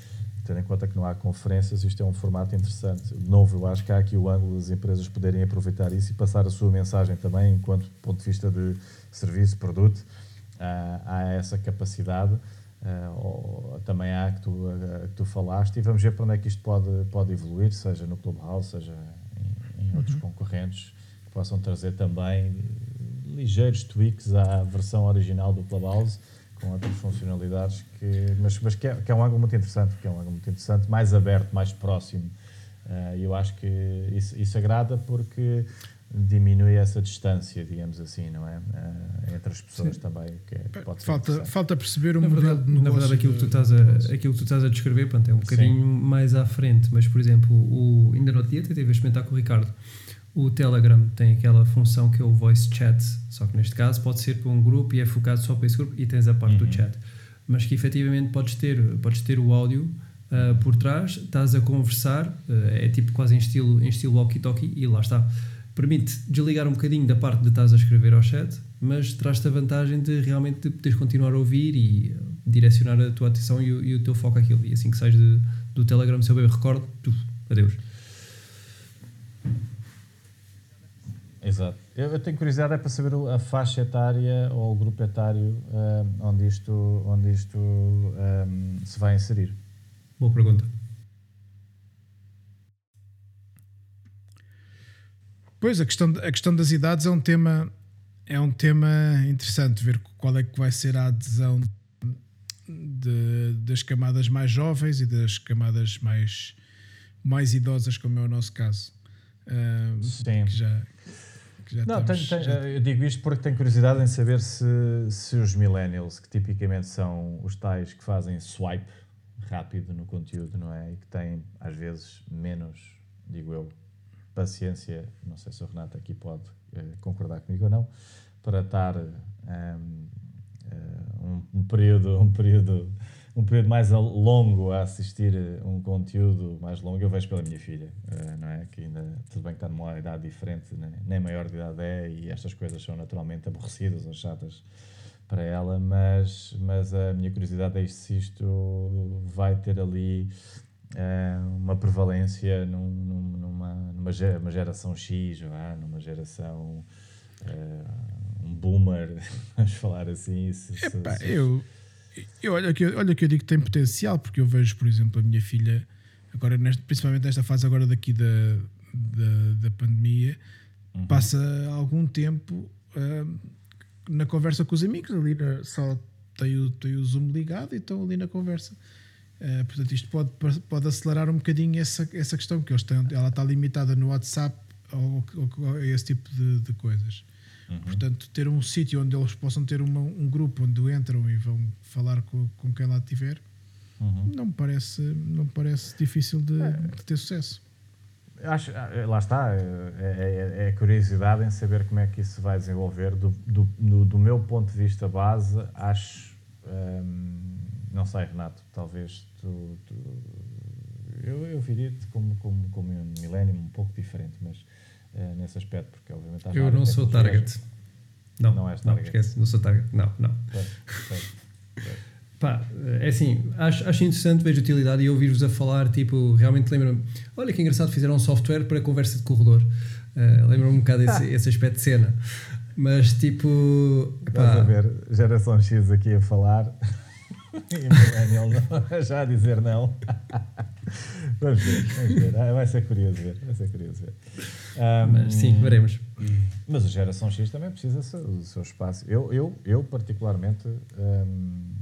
tendo em conta que não há conferências, isto é um formato interessante. De novo, eu acho que há aqui o ângulo das empresas poderem aproveitar isso e passar a sua mensagem também, enquanto ponto de vista de serviço, produto, ah, há essa capacidade. ou- também há que tu, ah, que tu falaste e vamos ver para onde é que isto pode, pode evoluir, seja no Clubhouse, seja em, em outros concorrentes que possam trazer também ligeiros tweaks à versão original do Clubhouse com outras funcionalidades que mas, mas que, é, que é um ângulo muito interessante que é um ângulo muito interessante mais aberto mais próximo. Eh, e eu acho que isso, isso agrada porque diminui essa distância digamos assim não é? Eh, entre as pessoas Sim. também que, é- Falta, falta perceber o Na modelo verdade, de na verdade aquilo, que tu estás a, aquilo que tu estás a descrever pronto, é um bocadinho mais à frente, mas por exemplo, o, ainda no outro dia a experimentar com o Ricardo. O Telegram tem aquela função que é o voice chat, só que neste caso pode ser para um grupo e é focado só para esse grupo e tens a parte Uhum. do chat. Mas que efetivamente podes ter, podes ter o áudio ah, por trás, estás a conversar, ah, é tipo quase em estilo, em estilo walkie-talkie e lá está. permite desligar um bocadinho da parte de estás a escrever ao chat, mas traz-te a vantagem de realmente de poderes continuar a ouvir e uh, direcionar a tua atenção e o, e o teu foco àquilo. E assim que sais de- do Telegram, se eu bem me recordo, tu, adeus. Exato. Eu, eu tenho curiosidade é para saber a faixa etária ou o grupo etário ahm, onde isto, onde isto ahm, se vai inserir. Boa pergunta. Pois, a questão, a questão das idades é um tema é um tema interessante ver qual é que vai ser a adesão de- das camadas mais jovens e das camadas mais, mais idosas, como é o nosso caso. Ah, Sim. que já, que já Não, tenho- estamos- tenho- já- eu digo isto porque tenho curiosidade em saber se, se os millennials, que tipicamente são os tais que fazem swipe rápido no conteúdo, não é? E que têm, às vezes, menos, digo eu, paciência, não sei se o Renato aqui pode eh, concordar comigo ou não, para estar eh, um, um período, um período um período mais longo a assistir eh, um conteúdo mais longo, eu vejo pela minha filha, eh, não é? Que ainda, tudo bem que está numa idade diferente, né? nem maior de idade é, e estas coisas são naturalmente aborrecidas ou chatas para ela, mas, mas a minha curiosidade é se isto vai ter ali eh, uma prevalência num- num- numa, numa ge- uma geração X, vá, numa geração eh, um boomer, (laughs) vamos falar assim. se- se- Epá, se- eu, eu olha, que, olha que eu digo que tem potencial, porque eu vejo, por exemplo, a minha filha, agora neste, principalmente nesta fase agora daqui da, da, da pandemia, Uhum. passa algum tempo ahm, na conversa com os amigos, ali na- só tem o, tem o Zoom ligado e estão ali na conversa. Ah, portanto, isto pode, pode acelerar um bocadinho essa, essa questão, que eles têm, ela está limitada no WhatsApp ou, ou- a esse tipo de, de coisas. Uhum. Portanto, ter um sítio onde eles possam ter uma- um grupo onde entram e vão falar com, com quem lá tiver, Uhum. não me parece, não me parece difícil de, de ter sucesso. Acho, ah, lá está, é, é, é a curiosidade em saber como é que isso se vai desenvolver. Do, do, no- do meu ponto de vista base, acho, hum, não sei, Renato, talvez tu. tu- eu, eu viria-te como, como, como um milênio um pouco diferente, mas eh, nesse aspecto, porque obviamente Eu não sou target. Não, Não és não, target. esquece, não sou target. Não, não. Pá, é assim, acho, acho interessante, vejo utilidade e ouvir-vos a falar, tipo, realmente lembra-me, olha que engraçado, fizeram um software para conversa de corredor. Uh, lembra-me um bocado esse, esse aspecto de cena. Mas tipo, Estás a ver geração X aqui a falar (laughs) e Millennial não- (laughs) já a dizer não. (laughs) vamos ver, vamos ver. Ah, vai ser curioso ver. Vai ser curioso ver. Ahm, mas sim, veremos. Mas a geração X também precisa do seu, do seu espaço. Eu, eu, eu particularmente, hum,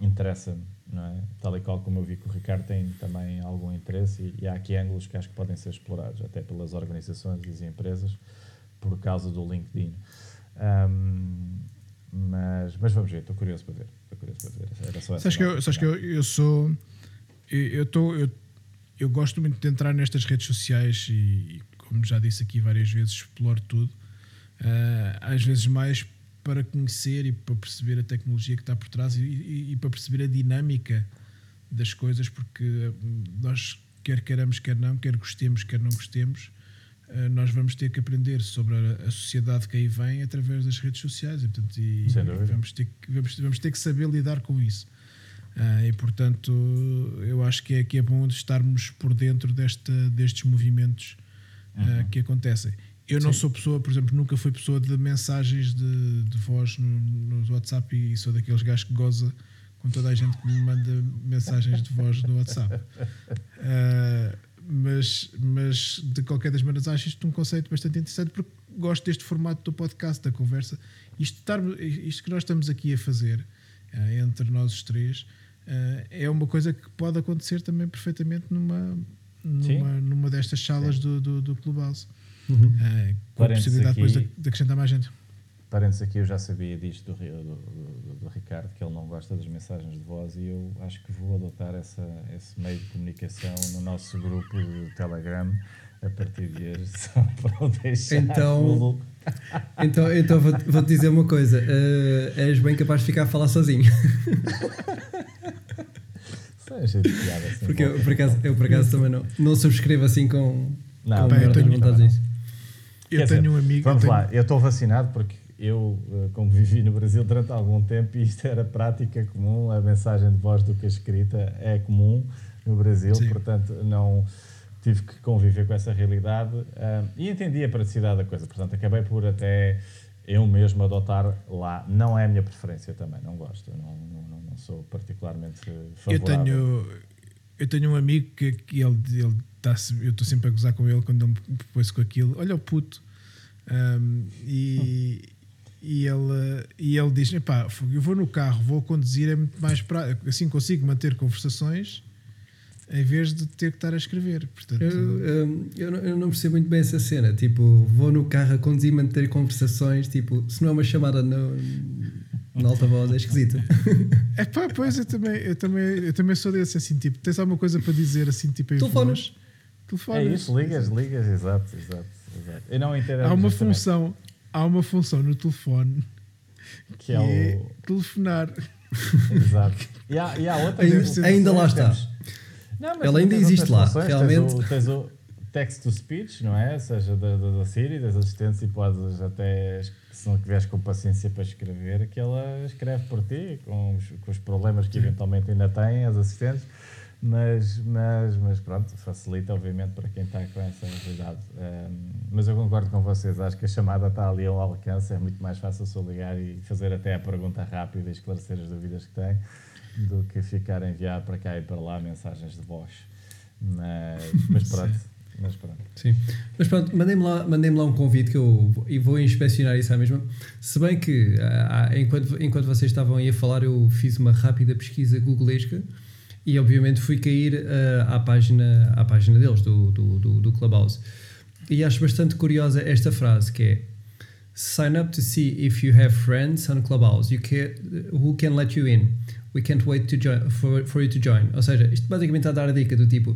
interessa-me, não é? Tal e qual como eu vi que o Ricardo tem também algum interesse e, e há aqui ângulos que acho que podem ser explorados, até pelas organizações e as empresas, por causa do LinkedIn. Hum, mas, mas vamos ver, estou curioso para ver. Estou curioso para ver. Era só essa Sabes que, eu, sabes que final. eu, eu sou. Eu, eu, eu gosto muito de entrar nestas redes sociais e, como já disse aqui várias vezes, exploro tudo. Ah, às vezes mais para conhecer e para perceber a tecnologia que está por trás e, e- e para perceber a dinâmica das coisas, porque hum, nós, quer queiramos, quer não, quer gostemos, quer não gostemos, ah, nós vamos ter que aprender sobre a, a sociedade que aí vem através das redes sociais e, portanto, e vamos, ter que, vamos, vamos ter que saber lidar com isso. Ah, e portanto, eu acho que é, que é bom estarmos por dentro desta, destes movimentos ah, que acontecem. Eu não Sim. sou pessoa, por exemplo, nunca fui pessoa de mensagens de, de voz no, no WhatsApp e sou daqueles gajos que goza com toda a gente que me manda mensagens de voz no WhatsApp. Ah, mas, mas de qualquer das maneiras acho isto um conceito bastante interessante porque gosto deste formato do podcast, da conversa. Isto, estar, isto que nós estamos aqui a fazer entre nós os três ah, é uma coisa que pode acontecer também perfeitamente numa, numa, numa destas salas do, do, do Clubhouse. Uhum. Ah, com a possibilidade depois aqui. de, de acrescentar mais gente. Parênteses aqui, eu já sabia disto do, do, do- do Ricardo, que ele não gosta das mensagens de voz, e eu acho que vou adotar essa, esse meio de comunicação no nosso grupo de Telegram a partir de hoje, (laughs) só para o deixar Então-. Então, então vou- vou-te dizer uma coisa: eh, és bem capaz de ficar a falar sozinho. Seja de piada assim. Porque eu, por acaso, eu por acaso também não, não subscrevo assim com, Não, com bem, eu tenho- vontades nisso. eu Quer tenho dizer, um amigo. Vamos eu tenho- lá, eu estou vacinado porque eu, eh, como vivi no Brasil durante algum tempo, e isto era prática comum, a mensagem de voz do que a escrita é comum no Brasil, Sim. portanto não tive que conviver com essa realidade ah, e entendi a praticidade da coisa, portanto acabei por até eu mesmo adotar lá. Não é a minha preferência também, não gosto, eu não, não, não- sou particularmente Eu favorável. tenho, eu tenho um amigo que, que ele, ele tá, eu estou sempre a gozar com ele quando ele me pôs com aquilo. Olha o puto. Um, e, e, ele, e ele diz: fogo, eu vou no carro, vou conduzir, é muito mais prático. Assim consigo manter conversações em vez de ter que estar a escrever. Portanto, Eu, hum, eu, não, eu não percebo muito bem essa cena. Tipo, vou no carro a conduzir, manter conversações. Tipo, se não é uma chamada no, na alta voz, é esquisito. (laughs) é pá, pois eu também, eu, também, eu também sou desse assim, tipo, tens alguma coisa para dizer assim, tipo, em Telefonas. voz? Telefonas. É isso, ligas, ligas, exato, exato, exato. Eu não entendo Há uma justamente função, há uma função no telefone que é e o. telefonar. Exato. E há, e há outras Ainda- ainda lá está. temos- Não, Ela ainda existe lá, funções, realmente. Tens o, tens o text to speech, não é? Ou seja, da, da, da Siri, das assistentes, e podes até, se não tiveres com paciência para escrever, que ela escreve por ti, com os, com os problemas que eventualmente ainda têm as assistentes. Mas, mas, mas pronto, facilita obviamente para quem está com essa realidade. Ahm, mas eu concordo com vocês, acho que a chamada está ali ao alcance, é muito mais fácil só ligar e fazer até a pergunta rápida e esclarecer as dúvidas que tem, do que ficar a enviar para cá e para lá mensagens de voz. Mas, mas pronto, mas pronto. Sim. Mas pronto, mandem-me lá, mandem lá um convite que eu e vou inspecionar isso à mesma. Se bem que, ah, ah, enquanto, enquanto vocês estavam aí a falar, eu fiz uma rápida pesquisa googlesca e, obviamente, fui cair ah, à, página, à página deles, do, do, do, do Clubhouse. E acho bastante curiosa esta frase que é Sign up to see if you have friends on Clubhouse you can, who can let you in. We can't wait to join, for, for you to join. Ou seja, isto basicamente está a dar a dica do tipo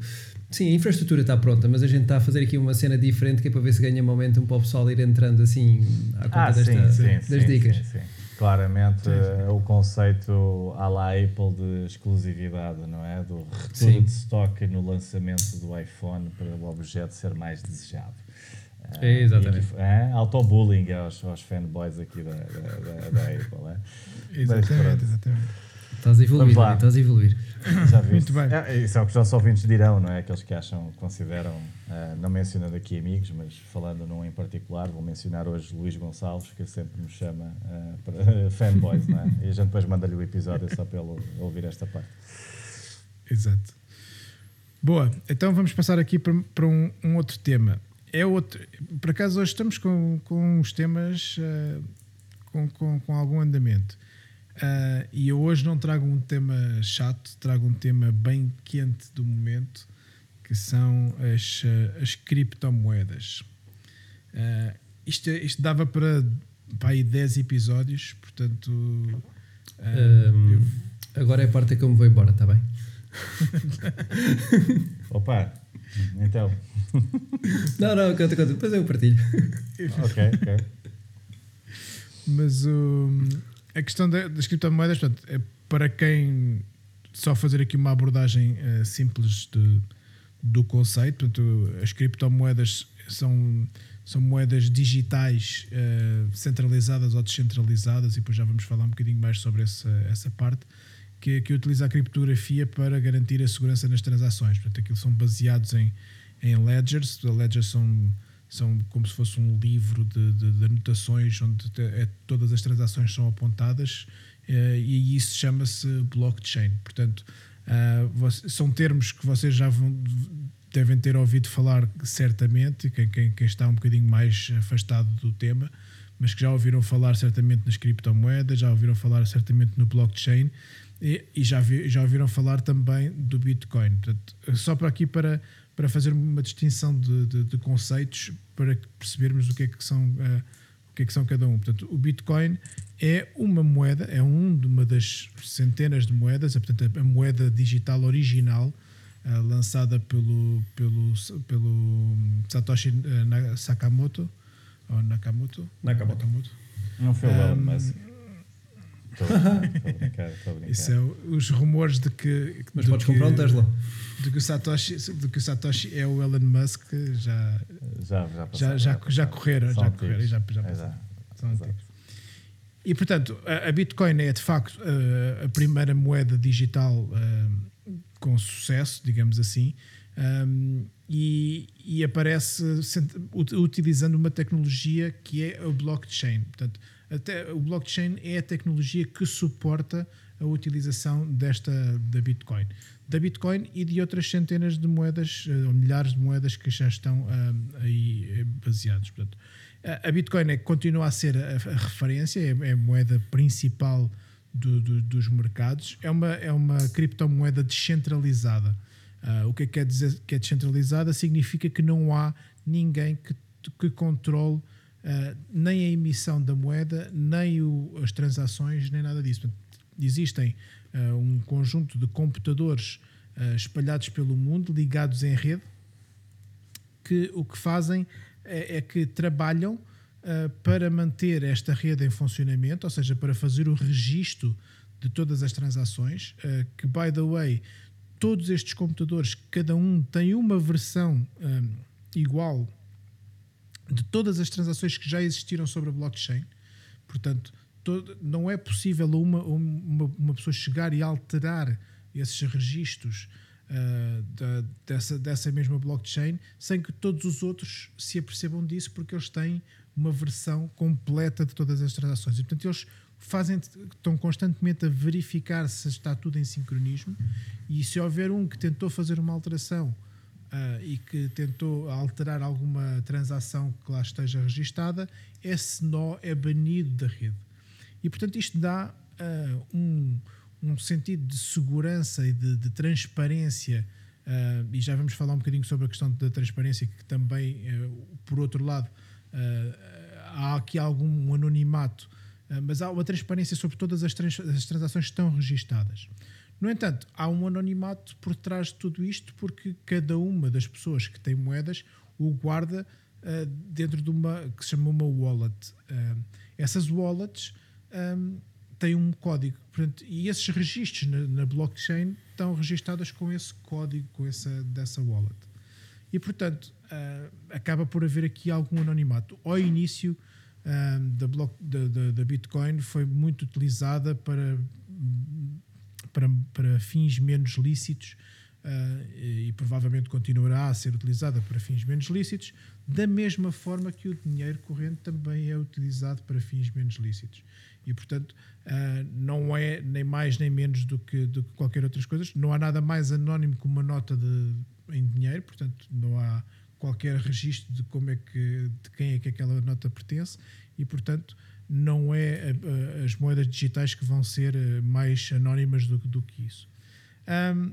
Sim, a infraestrutura está pronta, mas a gente está a fazer aqui uma cena diferente que é para ver se ganha momentum para o pessoal ir entrando assim à conta Ah, desta, sim, sim, das sim, dicas. sim, sim. Claramente eh, o conceito à la Apple de exclusividade, não é? Do retorno Sim. de estoque no lançamento do iPhone para o objeto ser mais desejado. Ah, É, exatamente. é, Autobullying aos, aos fanboys aqui da, da, da- da Apple, é? Mas Exatamente, pronto. exatamente. Estás a evoluir, Vamos lá. Estás a evoluir. Já viste? Muito bem. É, isso é o que os nossos ouvintes dirão, não é? Aqueles que acham, consideram, ah, não mencionando aqui amigos, mas falando num em particular, vou mencionar hoje Luís Gonçalves, que sempre nos chama ah, para (laughs) fanboys, não é? E a gente depois manda-lhe o episódio só para ele ouvir esta parte. Exato. Boa, então vamos passar aqui para, para um, um outro tema. É outro, por acaso hoje estamos com, com uns temas ah, com, com, com algum andamento. Ah, e eu hoje não trago um tema chato, trago um tema bem quente do momento, que são as, ah, as criptomoedas. Ah, isto, é- isto dava para, para aí 10 episódios, portanto. eu- agora é a parte que eu me vou embora, está bem? (laughs) Opa, então, (laughs) Não, não, conta, conta, depois eu partilho. ok, ok. Mas hum, a questão da- das criptomoedas, portanto, é para quem só fazer aqui uma abordagem eh, simples de- do conceito, portanto, as criptomoedas são, são moedas digitais eh, centralizadas ou descentralizadas, e depois já vamos falar um bocadinho mais sobre essa, essa parte, que, que utiliza a criptografia para garantir a segurança nas transações. Portanto, aquilo são baseados em, em ledgers, ledgers são são como se fosse um livro de, de- de anotações onde te- é- todas as transações são apontadas eh, e isso chama-se blockchain. Portanto, voce- são termos que vocês já vão- devem ter ouvido falar certamente, quem, quem, quem está um bocadinho mais afastado do tema, mas que já ouviram falar certamente nas criptomoedas, já ouviram falar certamente no blockchain e, e já, vi- já ouviram falar também do Bitcoin. Portanto, só para aqui para, para fazer uma distinção de, de- de conceitos para percebermos o que é que são eh, o que é que são cada um. Portanto, o Bitcoin é uma moeda, é um de uma das centenas de moedas, é, portanto, a moeda digital original eh, lançada pelo, pelo, pelo Satoshi eh, Na- Sakamoto ou Nakamoto. Nakamoto. Não foi o Elon Um, Musk. Estou (laughs) a brincar, estou a brincar. Isso é os rumores de que. Mas de podes que- comprar um Tesla. De que, o Satoshi, de que o Satoshi é o Elon Musk já, Já, já, já, passaram, já, já passaram. correram. Já correram e já, já É, passaram. já. São Exato. antigos. E portanto, a, a Bitcoin é de facto a, a primeira moeda digital ah, com sucesso, digamos assim, um, e, e aparece utilizando uma tecnologia que é o blockchain. Portanto, até o blockchain é a tecnologia que suporta a utilização desta da Bitcoin, da Bitcoin e de outras centenas de moedas eh, ou milhares de moedas que já estão ah, aí eh, baseados. Portanto, a Bitcoin é, continua a ser a, a referência, é, é a moeda principal do- do- dos mercados. É uma, é uma criptomoeda descentralizada. Ah, o que é que quer dizer que é descentralizada? Significa que não há ninguém que, que controle ah, nem a emissão da moeda, nem o- as transações, nem nada disso. Portanto, existem ah, um conjunto de computadores ah, espalhados pelo mundo, ligados em rede, que o que fazem é, é que trabalham para manter esta rede em funcionamento, ou seja, para fazer o registro de todas as transações, que, by the way, todos estes computadores, cada um tem uma versão ah, igual de todas as transações que já existiram sobre a blockchain. Portanto, todo- não é possível uma, uma, uma pessoa chegar e alterar esses registros ah, da- dessa, dessa mesma blockchain sem que todos os outros se apercebam disso, porque eles têm uma versão completa de todas as transações. E, portanto, eles fazem, estão constantemente a verificar se está tudo em sincronismo e se houver um que tentou fazer uma alteração ah, e que tentou alterar alguma transação que lá esteja registada, esse nó é banido da rede. E portanto isto dá ah, um, um sentido de segurança e de, de transparência, ah, e já vamos falar um bocadinho sobre a questão da transparência, que também, eh, por outro lado, ah, há aqui algum anonimato, mas há uma transparência sobre todas as, trans- as transações que estão registadas. No entanto, há um anonimato por trás de tudo isto, porque cada uma das pessoas que tem moedas o guarda ah, dentro de uma que se chama uma wallet. Ah, essas wallets ah, têm um código, portanto, e esses registros na, na blockchain estão registados com esse código, com essa dessa wallet. E portanto, ah, acaba por haver aqui algum anonimato. Ao início ah, da, block, da, da, da Bitcoin foi muito utilizada para para, para fins menos lícitos ah, e, provavelmente continuará a ser utilizada para fins menos lícitos, da mesma forma que o dinheiro corrente também é utilizado para fins menos lícitos. E, portanto, ah, não é nem mais nem menos do que, do que qualquer outras coisas. Não há nada mais anónimo que uma nota de, em dinheiro, portanto, não há qualquer registro de como é que de quem é que aquela nota pertence e, portanto, não é a- a- as moedas digitais que vão ser eh, mais anónimas do, do que isso. Ahm,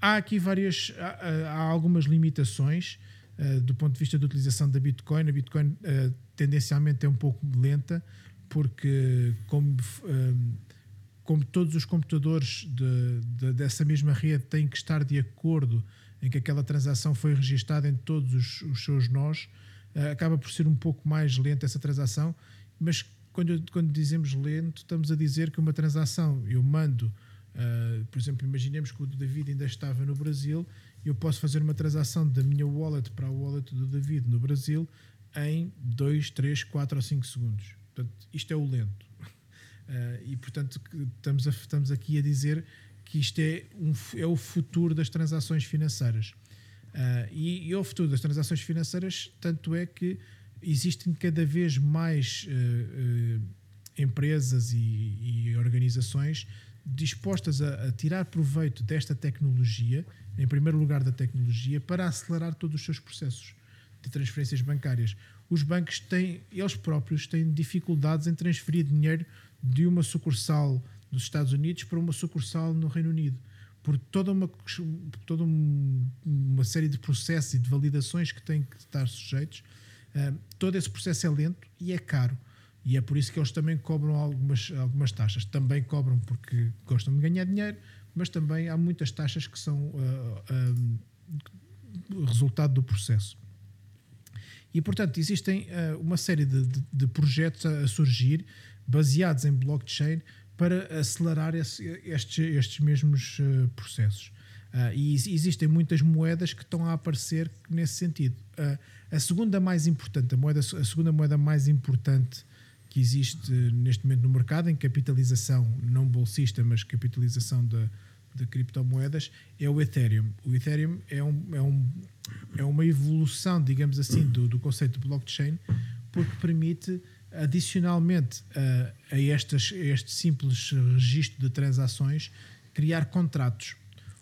há aqui várias, há, há- algumas limitações eh, do ponto de vista da utilização da Bitcoin. A Bitcoin eh, tendencialmente é um pouco lenta, porque como, ahm, como todos os computadores de- de- dessa mesma rede têm que estar de acordo em que aquela transação foi registada em todos os, os seus nós, eh, acaba por ser um pouco mais lenta essa transação, mas quando, quando dizemos lento, estamos a dizer que uma transação, eu mando, ah, por exemplo, imaginemos que o David ainda estava no Brasil, eu posso fazer uma transação da minha wallet para a wallet do David no Brasil em 2, 3, 4 ou 5 segundos. Portanto, isto é o lento. (laughs) Ah, e portanto estamos, a- estamos aqui a dizer que isto é, um, é o futuro das transações financeiras. Ah, e, e é o futuro das transações financeiras, tanto é que existem cada vez mais eh, eh, empresas e, e organizações dispostas a, a tirar proveito desta tecnologia, em primeiro lugar da tecnologia, para acelerar todos os seus processos de transferências bancárias. Os bancos têm, eles próprios têm dificuldades em transferir dinheiro de uma sucursal dos Estados Unidos para uma sucursal no Reino Unido. Por toda uma, toda um- uma série de processos e de validações que têm que estar sujeitos, todo esse processo é lento e é caro. E é por isso que eles também cobram algumas, algumas taxas. Também cobram porque gostam de ganhar dinheiro, mas também há muitas taxas que são ah, ah, resultado do processo. E, portanto, existem ah, uma série de, de- de projetos a, a surgir baseados em blockchain para acelerar esse, estes, mesmos uh, processos. Uh, e existem muitas moedas que estão a aparecer nesse sentido. Uh, a segunda mais importante, a, moeda, a segunda moeda mais importante que existe neste momento no mercado, em capitalização não bolsista, mas capitalização de, de criptomoedas, é o Ethereum. O Ethereum é, um, é, um, é uma evolução, digamos assim, do, do conceito de blockchain, porque permite adicionalmente a, a, estas, a este simples registro de transações criar contratos.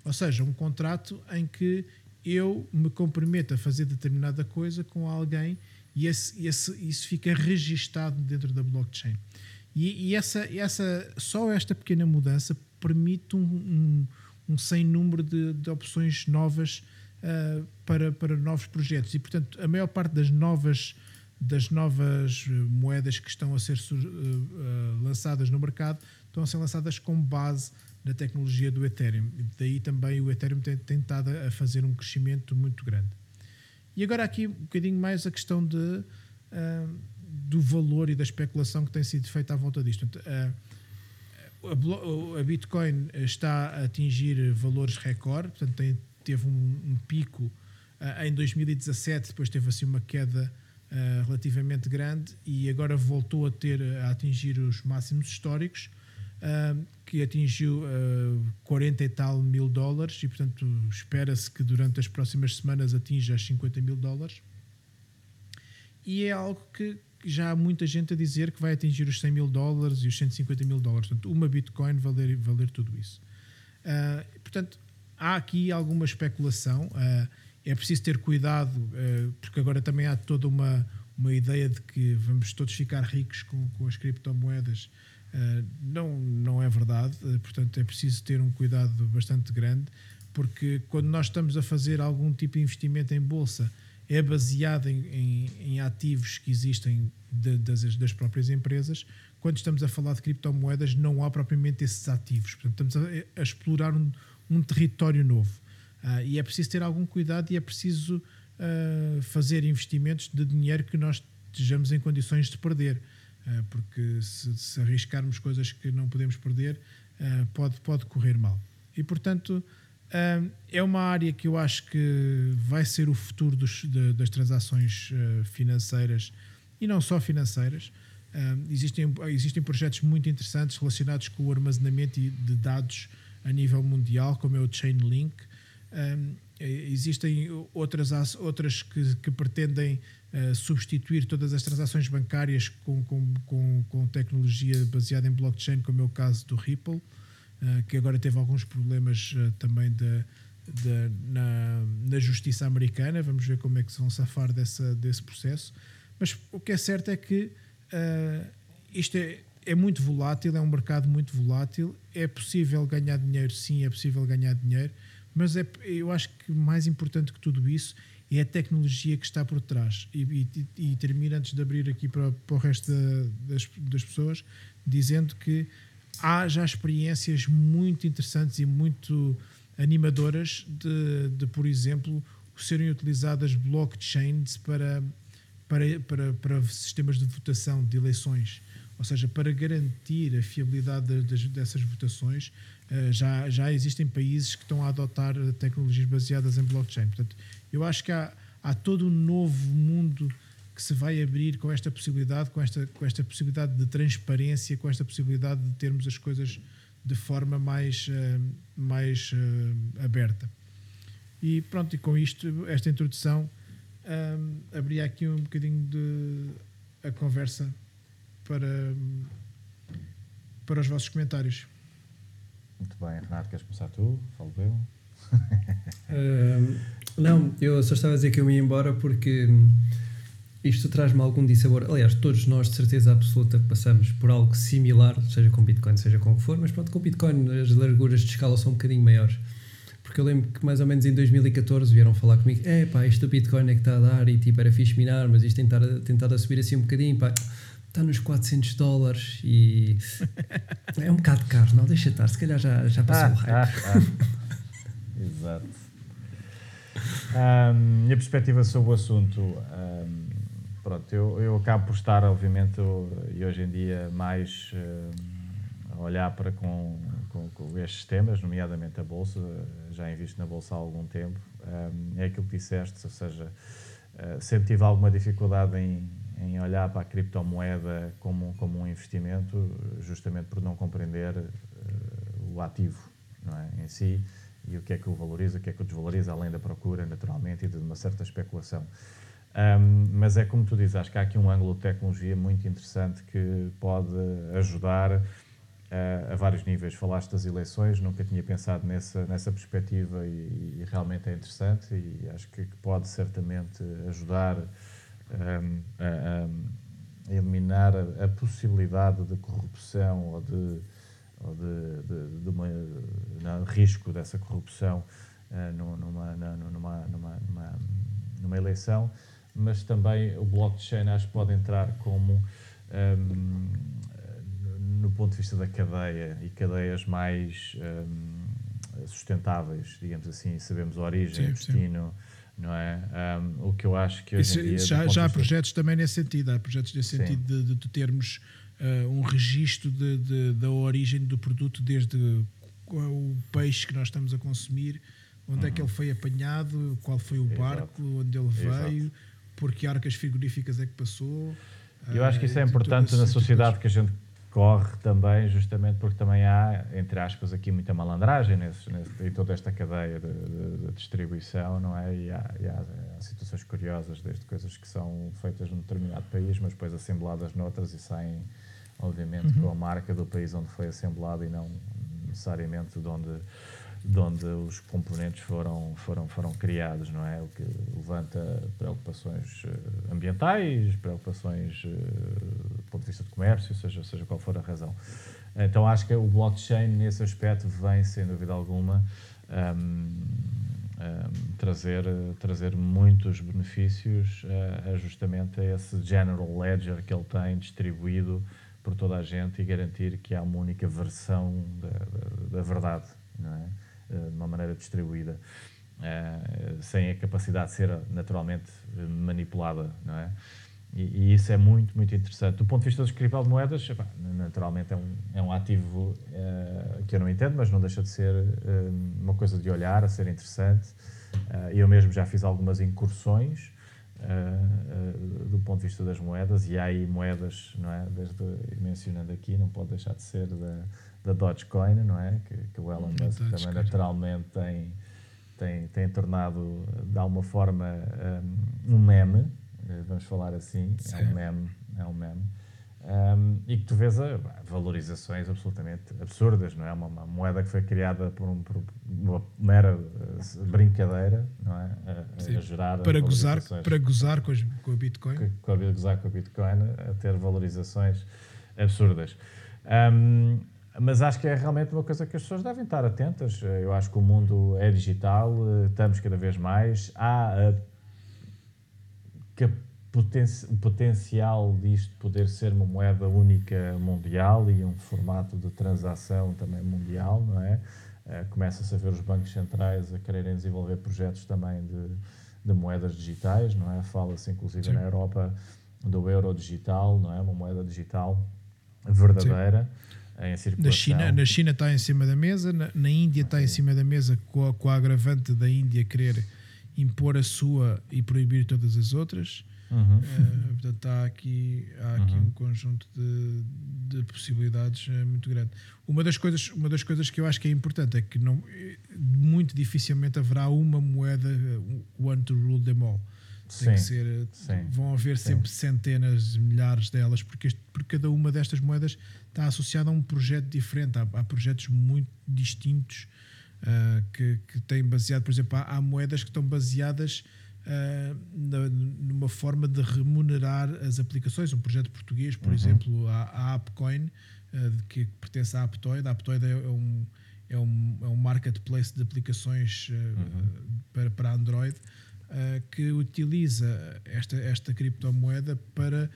Ou seja, um contrato em que eu me comprometo a fazer determinada coisa com alguém e esse, esse, isso fica registado dentro da blockchain. E, e, essa, essa, só esta pequena mudança permite um, um, um sem número de, de opções novas uh, para, para novos projetos. E, portanto, a maior parte das novas, das novas moedas que estão a ser uh, uh, lançadas no mercado estão a ser lançadas com base na tecnologia do Ethereum. Daí também o Ethereum tem tentado a fazer um crescimento muito grande. E agora aqui um bocadinho mais a questão de, uh, do valor e da especulação que tem sido feita à volta disto. Uh, a, Bitcoin está a atingir valores recorde, portanto tem, teve um, um pico uh, em 2017, depois teve assim uma queda relativamente grande e agora voltou a ter a atingir os máximos históricos que atingiu uh, ah, 40 e tal mil dólares e, portanto, espera-se que durante as próximas semanas atinja as 50 mil dólares. E é algo que já há muita gente a dizer que vai atingir os 100 mil dólares e os 150 mil dólares. Portanto, uma Bitcoin valer, valer tudo isso. Uh, portanto, há aqui alguma especulação. Uh, é preciso ter cuidado, uh, porque agora também há toda uma, uma ideia de que vamos todos ficar ricos com, com as criptomoedas não, não é verdade, uh, portanto é preciso ter um cuidado bastante grande, porque quando nós estamos a fazer algum tipo de investimento em bolsa, é baseado em, em, em ativos que existem de, das, das próprias empresas. Quando estamos a falar de criptomoedas, não há propriamente esses ativos, portanto estamos a, a explorar um, um, território novo. Uh, e é preciso ter algum cuidado e é preciso fazer investimentos de dinheiro que nós estejamos em condições de perder. Eh, porque se, se, arriscarmos coisas que não podemos perder, eh, pode, pode correr mal. E portanto, eh, é uma área que eu acho que vai ser o futuro dos, das transações financeiras e não só financeiras. existem, existem projetos muito interessantes relacionados com o armazenamento de dados a nível mundial, como é o Chainlink. existem outras, outras que, que pretendem substituir todas as transações bancárias com, com, com, com, tecnologia baseada em blockchain, como é o caso do Ripple, uh, que agora teve alguns problemas uh, também de, de, na, na justiça americana. Vamos ver como é que se vão safar dessa, desse processo. Mas o que é certo é que isto é, é muito volátil, é um mercado muito volátil. É possível ganhar dinheiro, sim, é possível ganhar dinheiro, mas é, eu acho que mais importante que tudo isso é a tecnologia que está por trás. E, e, e termino antes de abrir aqui para, para o resto da, das, das pessoas, dizendo que há já experiências muito interessantes e muito animadoras de, de por exemplo, serem utilizadas blockchains para, para, para, para sistemas de votação de eleições. Ou seja, para garantir a fiabilidade dessas votações, eh, já, já existem países que estão a adotar tecnologias baseadas em blockchain. Portanto, eu acho que há, há todo um novo mundo que se vai abrir com esta possibilidade, com esta, com esta possibilidade de transparência, com esta possibilidade de termos as coisas de forma mais, uh, mais uh, aberta. E pronto, e com isto, esta introdução, um, abria aqui um bocadinho de a conversa para, para os vossos comentários. Muito bem, Renato, queres começar tu? Falo eu. uh, (laughs) não, eu só estava a dizer que eu ia embora porque isto traz-me algum dissabor. Aliás, todos nós, de certeza absoluta, passamos por algo similar, seja com Bitcoin, seja com o que for, mas pronto, com Bitcoin as larguras de escala são um bocadinho maiores. Porque eu lembro que mais ou menos em 2014 vieram falar comigo: é pá, isto do Bitcoin é que está a dar e tipo era fixe minar, mas isto tentar, tentar a subir assim um bocadinho, pá, está nos 400 dólares e (laughs) é um bocado caro, não? Deixa estar, se calhar já, já passou ah, o hype. Ah, ah. (laughs) Exato. A um, minha perspectiva sobre o assunto, um, pronto, eu, eu acabo por estar, obviamente, e hoje em dia mais, uh, olhar para com, com, com, estes temas, nomeadamente a Bolsa, já invisto na Bolsa há algum tempo, é aquilo que disseste, ou seja, sempre tive alguma dificuldade em, em olhar para a criptomoeda como, como um investimento, justamente por não compreender o ativo não é, em si e o que é que o valoriza, o que é que o desvaloriza, além da procura, naturalmente, e de uma certa especulação. Um, mas é como tu dizes, acho que há aqui um ângulo de tecnologia muito interessante que pode ajudar uh, a vários níveis. Falaste das eleições, nunca tinha pensado nessa, nessa perspectiva e, e realmente é interessante e acho que, pode certamente ajudar um, a, a, eliminar a, a, possibilidade de corrupção ou de, de, de, de uma, não, risco dessa corrupção uh, numa, numa, numa, numa, numa eleição mas também o blockchain acho que pode entrar como um, no ponto de vista da cadeia e cadeias mais um, sustentáveis, digamos assim, sabemos a origem, sim, destino, sim. não é? Um, o que eu acho que hoje Isso, dia, já, já há projetos também nesse sentido, há projetos nesse sim. sentido de, de, de termos uh, um registro de, de, da origem do produto desde o peixe que nós estamos a consumir, onde uhum. é que uhum. ele foi apanhado, qual foi o barco, Exato. onde ele veio. Exato por que arcas frigoríficas é que passou. Eu acho que isso é importante na sociedade que a gente corre também, justamente porque também há, entre aspas, aqui muita malandragem nesse, nesse, em toda esta cadeia de, de, de distribuição, não é? E, há, e há, há, situações curiosas, desde coisas que são feitas num determinado país, mas depois assembladas noutras e saem, obviamente, uhum. com a marca do país onde foi assemblado e não necessariamente de onde de onde os componentes foram, foram, foram criados, não é? O que levanta preocupações eh, ambientais, preocupações eh, do ponto de vista de comércio, seja, seja qual for a razão. Então acho que o blockchain, nesse aspecto, vem, sem dúvida alguma, um, um, trazer, trazer muitos benefícios uh, justamente a esse general ledger que ele tem distribuído por toda a gente e garantir que há uma única versão da, da, da verdade, não é? Eh, de uma maneira distribuída, eh, sem a capacidade de ser naturalmente manipulada, não é? E, e, isso é muito, muito interessante. Do ponto de vista das criptomoedas, naturalmente é um, é um ativo uh, que eu não entendo, mas não deixa de ser uma coisa de olhar, a ser interessante. Eu mesmo já fiz algumas incursões do ponto de vista das moedas, e há aí moedas, não é? Desde mencionando aqui, não pode deixar de ser da da Dogecoin, não é? Que, que o Elon Musk também naturalmente tem, tem, tem tornado de alguma forma um, um meme, eh, vamos falar assim, Sim. é um meme, é um meme. Um, e que tu vês a, valorizações absolutamente absurdas, não é? Uma, uma moeda que foi criada por, um, por uma mera uh, brincadeira, não é? A, a gerar para gozar, para gozar com, as, com a Bitcoin, com, com a, gozar com a Bitcoin, a ter valorizações absurdas. Um, mas acho que é realmente uma coisa que as pessoas devem estar atentas. Eu acho que o mundo é digital, eh, estamos cada vez mais. Há a, o potencial disto poder ser uma moeda única mundial e um formato de transação também mundial, não é? Eh, começa-se a ver os bancos centrais a quererem desenvolver projetos também de, de moedas digitais, não é? Fala-se inclusive Sim. na Europa do euro digital, não é? Uma moeda digital verdadeira. Sim em circulação. Na China, na China está em cima da mesa, na, na Índia está em cima da mesa com a, com a agravante da Índia querer impor a sua e proibir todas as outras. Uhum. Uh, portanto, há aqui, há aqui uhum. um conjunto de, de possibilidades uh, muito grande. Uma das, coisas, uma das coisas que eu acho que é importante é que não, muito dificilmente haverá uma moeda one to rule them all. Tem sim, que ser, sim, vão haver sim. sempre centenas, milhares delas, porque, este, porque cada uma destas moedas está associada a um projeto diferente. Há, há projetos muito distintos uh, que, que têm baseado, por exemplo, há, há moedas que estão baseadas uh, na, numa forma de remunerar as aplicações. Um projeto português, por uhum. exemplo, a, a Appcoin, uh, que pertence à Aptoid. A Aptoid é, é um, é um, é um marketplace de aplicações uhum. para, para Android que utiliza esta, esta criptomoeda para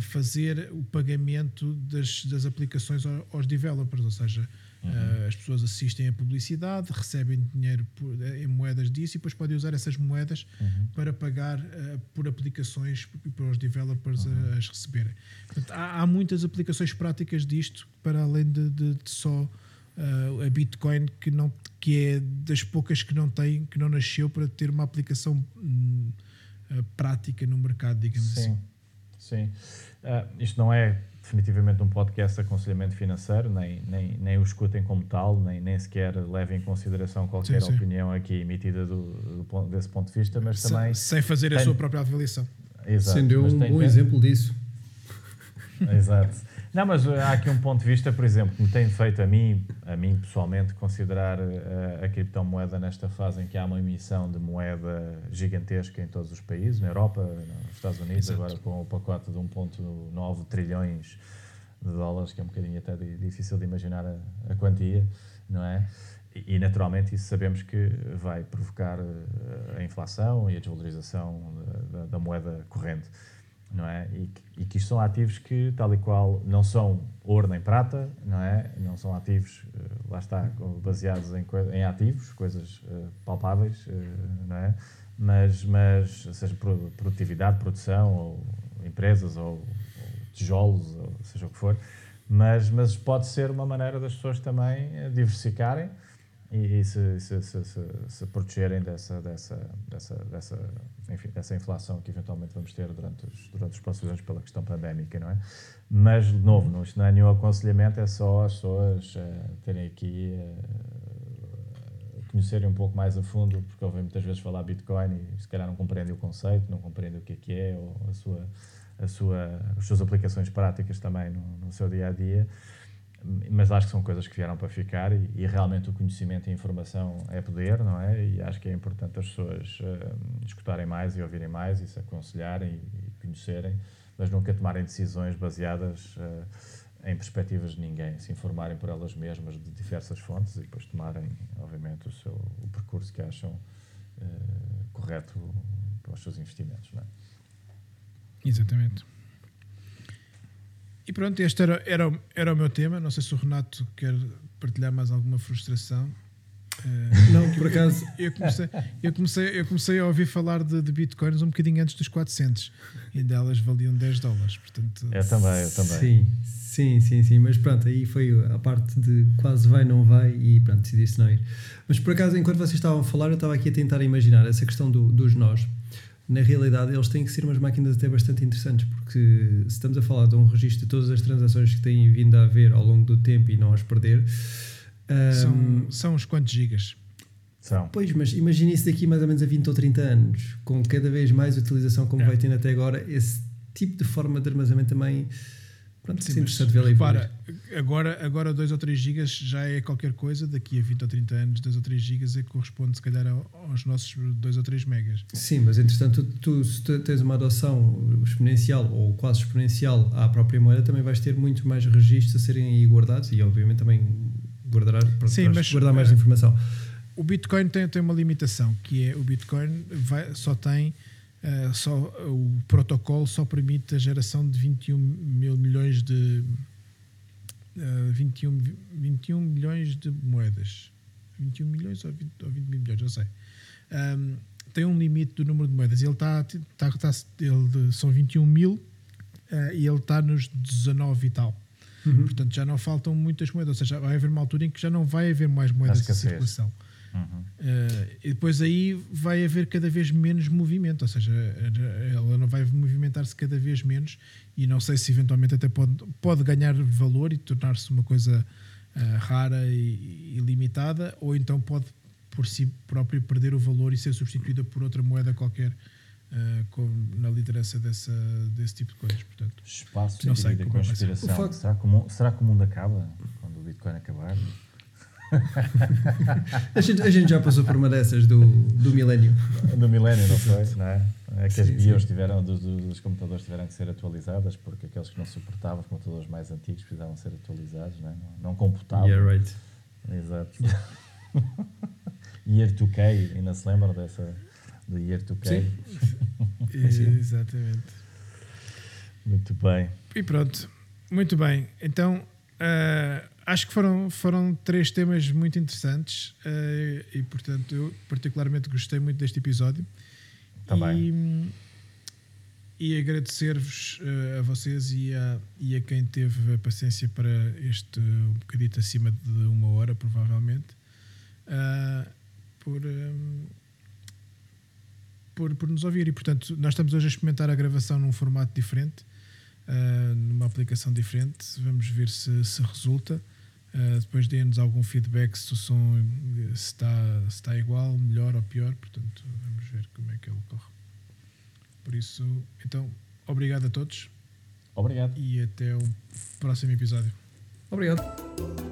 fazer o pagamento das, das aplicações aos developers, ou seja, uhum. uh, as pessoas assistem a publicidade, recebem dinheiro por, em moeda moedas disso e depois podem usar essas moedas Uhum. para pagar eh, por aplicações e para os developers Uhum. as receberem. Portanto, há, há muitas aplicações práticas disto para além de, de- de só eh, a Bitcoin que não que é das poucas que não tem que não nasceu para ter uma aplicação eh, prática no mercado, digamos assim. Sim, sim. Ah, isto não é definitivamente um podcast de aconselhamento financeiro, nem, nem, nem o escutem como tal, nem, nem sequer levem em consideração qualquer Sim, sim. opinião aqui emitida do, do desse ponto de vista, mas Se- também. sem fazer a tem- sua própria avaliação. Exato, Sendo um tem- bom tem- exemplo disso. Exato. Não, mas uh, há aqui um ponto de vista, por exemplo, que me tem feito a mim, a mim pessoalmente, considerar uh, a criptomoeda nesta fase em que há uma emissão de moeda gigantesca em todos os países, na Europa, nos Estados Unidos, Exato. agora com o pacote de 1,9 trilhões de dólares, que é um bocadinho até di- difícil de imaginar a, a quantia, não é? E, naturalmente isso sabemos que vai provocar uh, a inflação e a desvalorização da- da moeda corrente não é? E, e que isto são ativos que, tal e qual, não são ouro nem prata, não é? Não são ativos, eh, lá está, baseados em, em ativos, coisas eh, palpáveis, eh, não é? Mas, mas, seja pro- produtividade, produção, ou empresas, ou, ou tijolos, ou seja o que for, mas, mas pode ser uma maneira das pessoas também diversificarem e, e se, se, se, se protegerem dessa, dessa, dessa, dessa, enfim, dessa inflação que eventualmente vamos ter durante os, durante os próximos anos pela questão pandémica, não é? Mas, de novo, não, isto não é nenhum aconselhamento, é só as pessoas eh, terem aqui, eh, conhecerem um pouco mais a fundo, porque ouvem muitas vezes falar Bitcoin e se calhar não compreendem o conceito, não compreendem o que é que é, ou a sua, a sua, as suas aplicações práticas também no, no seu dia a dia mas acho que são coisas que vieram para ficar e, e, realmente o conhecimento e a informação é poder, não é? E acho que é importante as pessoas uh, escutarem mais e ouvirem mais e se aconselharem e conhecerem, mas nunca tomarem decisões baseadas uh, em perspectivas de ninguém, se informarem por elas mesmas de diversas fontes e depois tomarem, obviamente, o, seu, o percurso que acham uh, correto para os seus investimentos, não é? Exatamente. E pronto, este era, era, era o meu tema. Não sei se o Renato quer partilhar mais alguma frustração. Uh, não, por acaso. Eu comecei, eu comecei, eu comecei a ouvir falar de, de bitcoins um bocadinho antes dos 400 e delas valiam 10 dólares. Portanto, eu também, eu também. Sim, sim, sim, sim. Mas pronto, aí foi a parte de quase vai, não vai e pronto, decidi-se não ir. Mas por acaso, enquanto vocês estavam a falar, eu estava aqui a tentar imaginar essa questão do, dos nós na realidade eles têm que ser umas máquinas até bastante interessantes, porque se estamos a falar de um registro de todas as transações que têm vindo a haver ao longo do tempo e não as perder. Um, são, são uns quantos gigas? São. Pois, mas imagine isso daqui mais ou menos a 20 ou 30 anos, com cada vez mais utilização como é. vai tendo até agora, esse tipo de forma de armazenamento também. Pronto, Sim, é interessante ver Repara, agora, agora 2 ou 3 gigas já é qualquer coisa, daqui a 20 ou 30 anos, 2 ou 3 gigas é que corresponde se calhar aos nossos 2 ou 3 megas. Sim, mas entretanto, tu, se tu tens uma adoção exponencial ou quase exponencial à própria moeda, também vais ter muito mais registros a serem aí guardados e obviamente também guardar, Sim, mas, guardar mais uh, informação. O Bitcoin tem, tem uma limitação, que é o Bitcoin vai, só tem Uh, só, o protocolo só permite a geração de 21 mil milhões de uh, 21, 21 milhões de moedas. 21 milhões ou 20, ou 20 mil milhões, não sei. Um, tem um limite do número de moedas. Ele está tá, tá, ele, são 21 mil uh, e ele está nos 19 e tal. Uhum. portanto já não faltam muitas moedas. Ou seja, vai haver uma altura em que já não vai haver mais moedas em circulação Uhum. Uh, e depois aí vai haver cada vez menos movimento, ou seja, ela não vai movimentar-se cada vez menos e não sei se eventualmente até pode, pode ganhar valor e tornar-se uma coisa uh, rara e, e, limitada, ou então pode por si próprio perder o valor e ser substituída por outra moeda qualquer. Uh, com, na liderança dessa, desse tipo de coisas. Portanto, Espaço não sei de conspiração. Será, que o, será que o mundo acaba quando o Bitcoin acabar? (laughs) a, gente, a gente já passou por uma dessas do, do milénio. Do milénio, não foi? Não é? é que sim, as BIOS tiveram, dos, dos, computadores tiveram que ser atualizadas porque aqueles que não suportavam, os computadores mais antigos, precisavam ser atualizados, não, é? não, computavam. Yeah, right. Exato. (laughs) Year 2K, ainda se lembram dessa? Do Year 2K? Sim. (laughs) sim. Exatamente. Muito bem. E pronto, muito bem. Então Uh, acho que foram, foram três temas muito interessantes uh, e, portanto, eu particularmente gostei muito deste episódio. Também. E, e agradecer-vos uh, a vocês e a, e a quem teve a paciência para este um bocadito acima de uma hora, provavelmente, por, um, por, por nos ouvir. E, portanto, nós estamos hoje a experimentar a gravação num formato diferente uh, numa aplicação diferente. Vamos ver se, se resulta. Uh, depois dê-nos algum feedback se o som se está, se está igual, melhor ou pior. Portanto, vamos ver como é que ele corre. Por isso, então, obrigado a todos. Obrigado. E até o próximo episódio. Obrigado.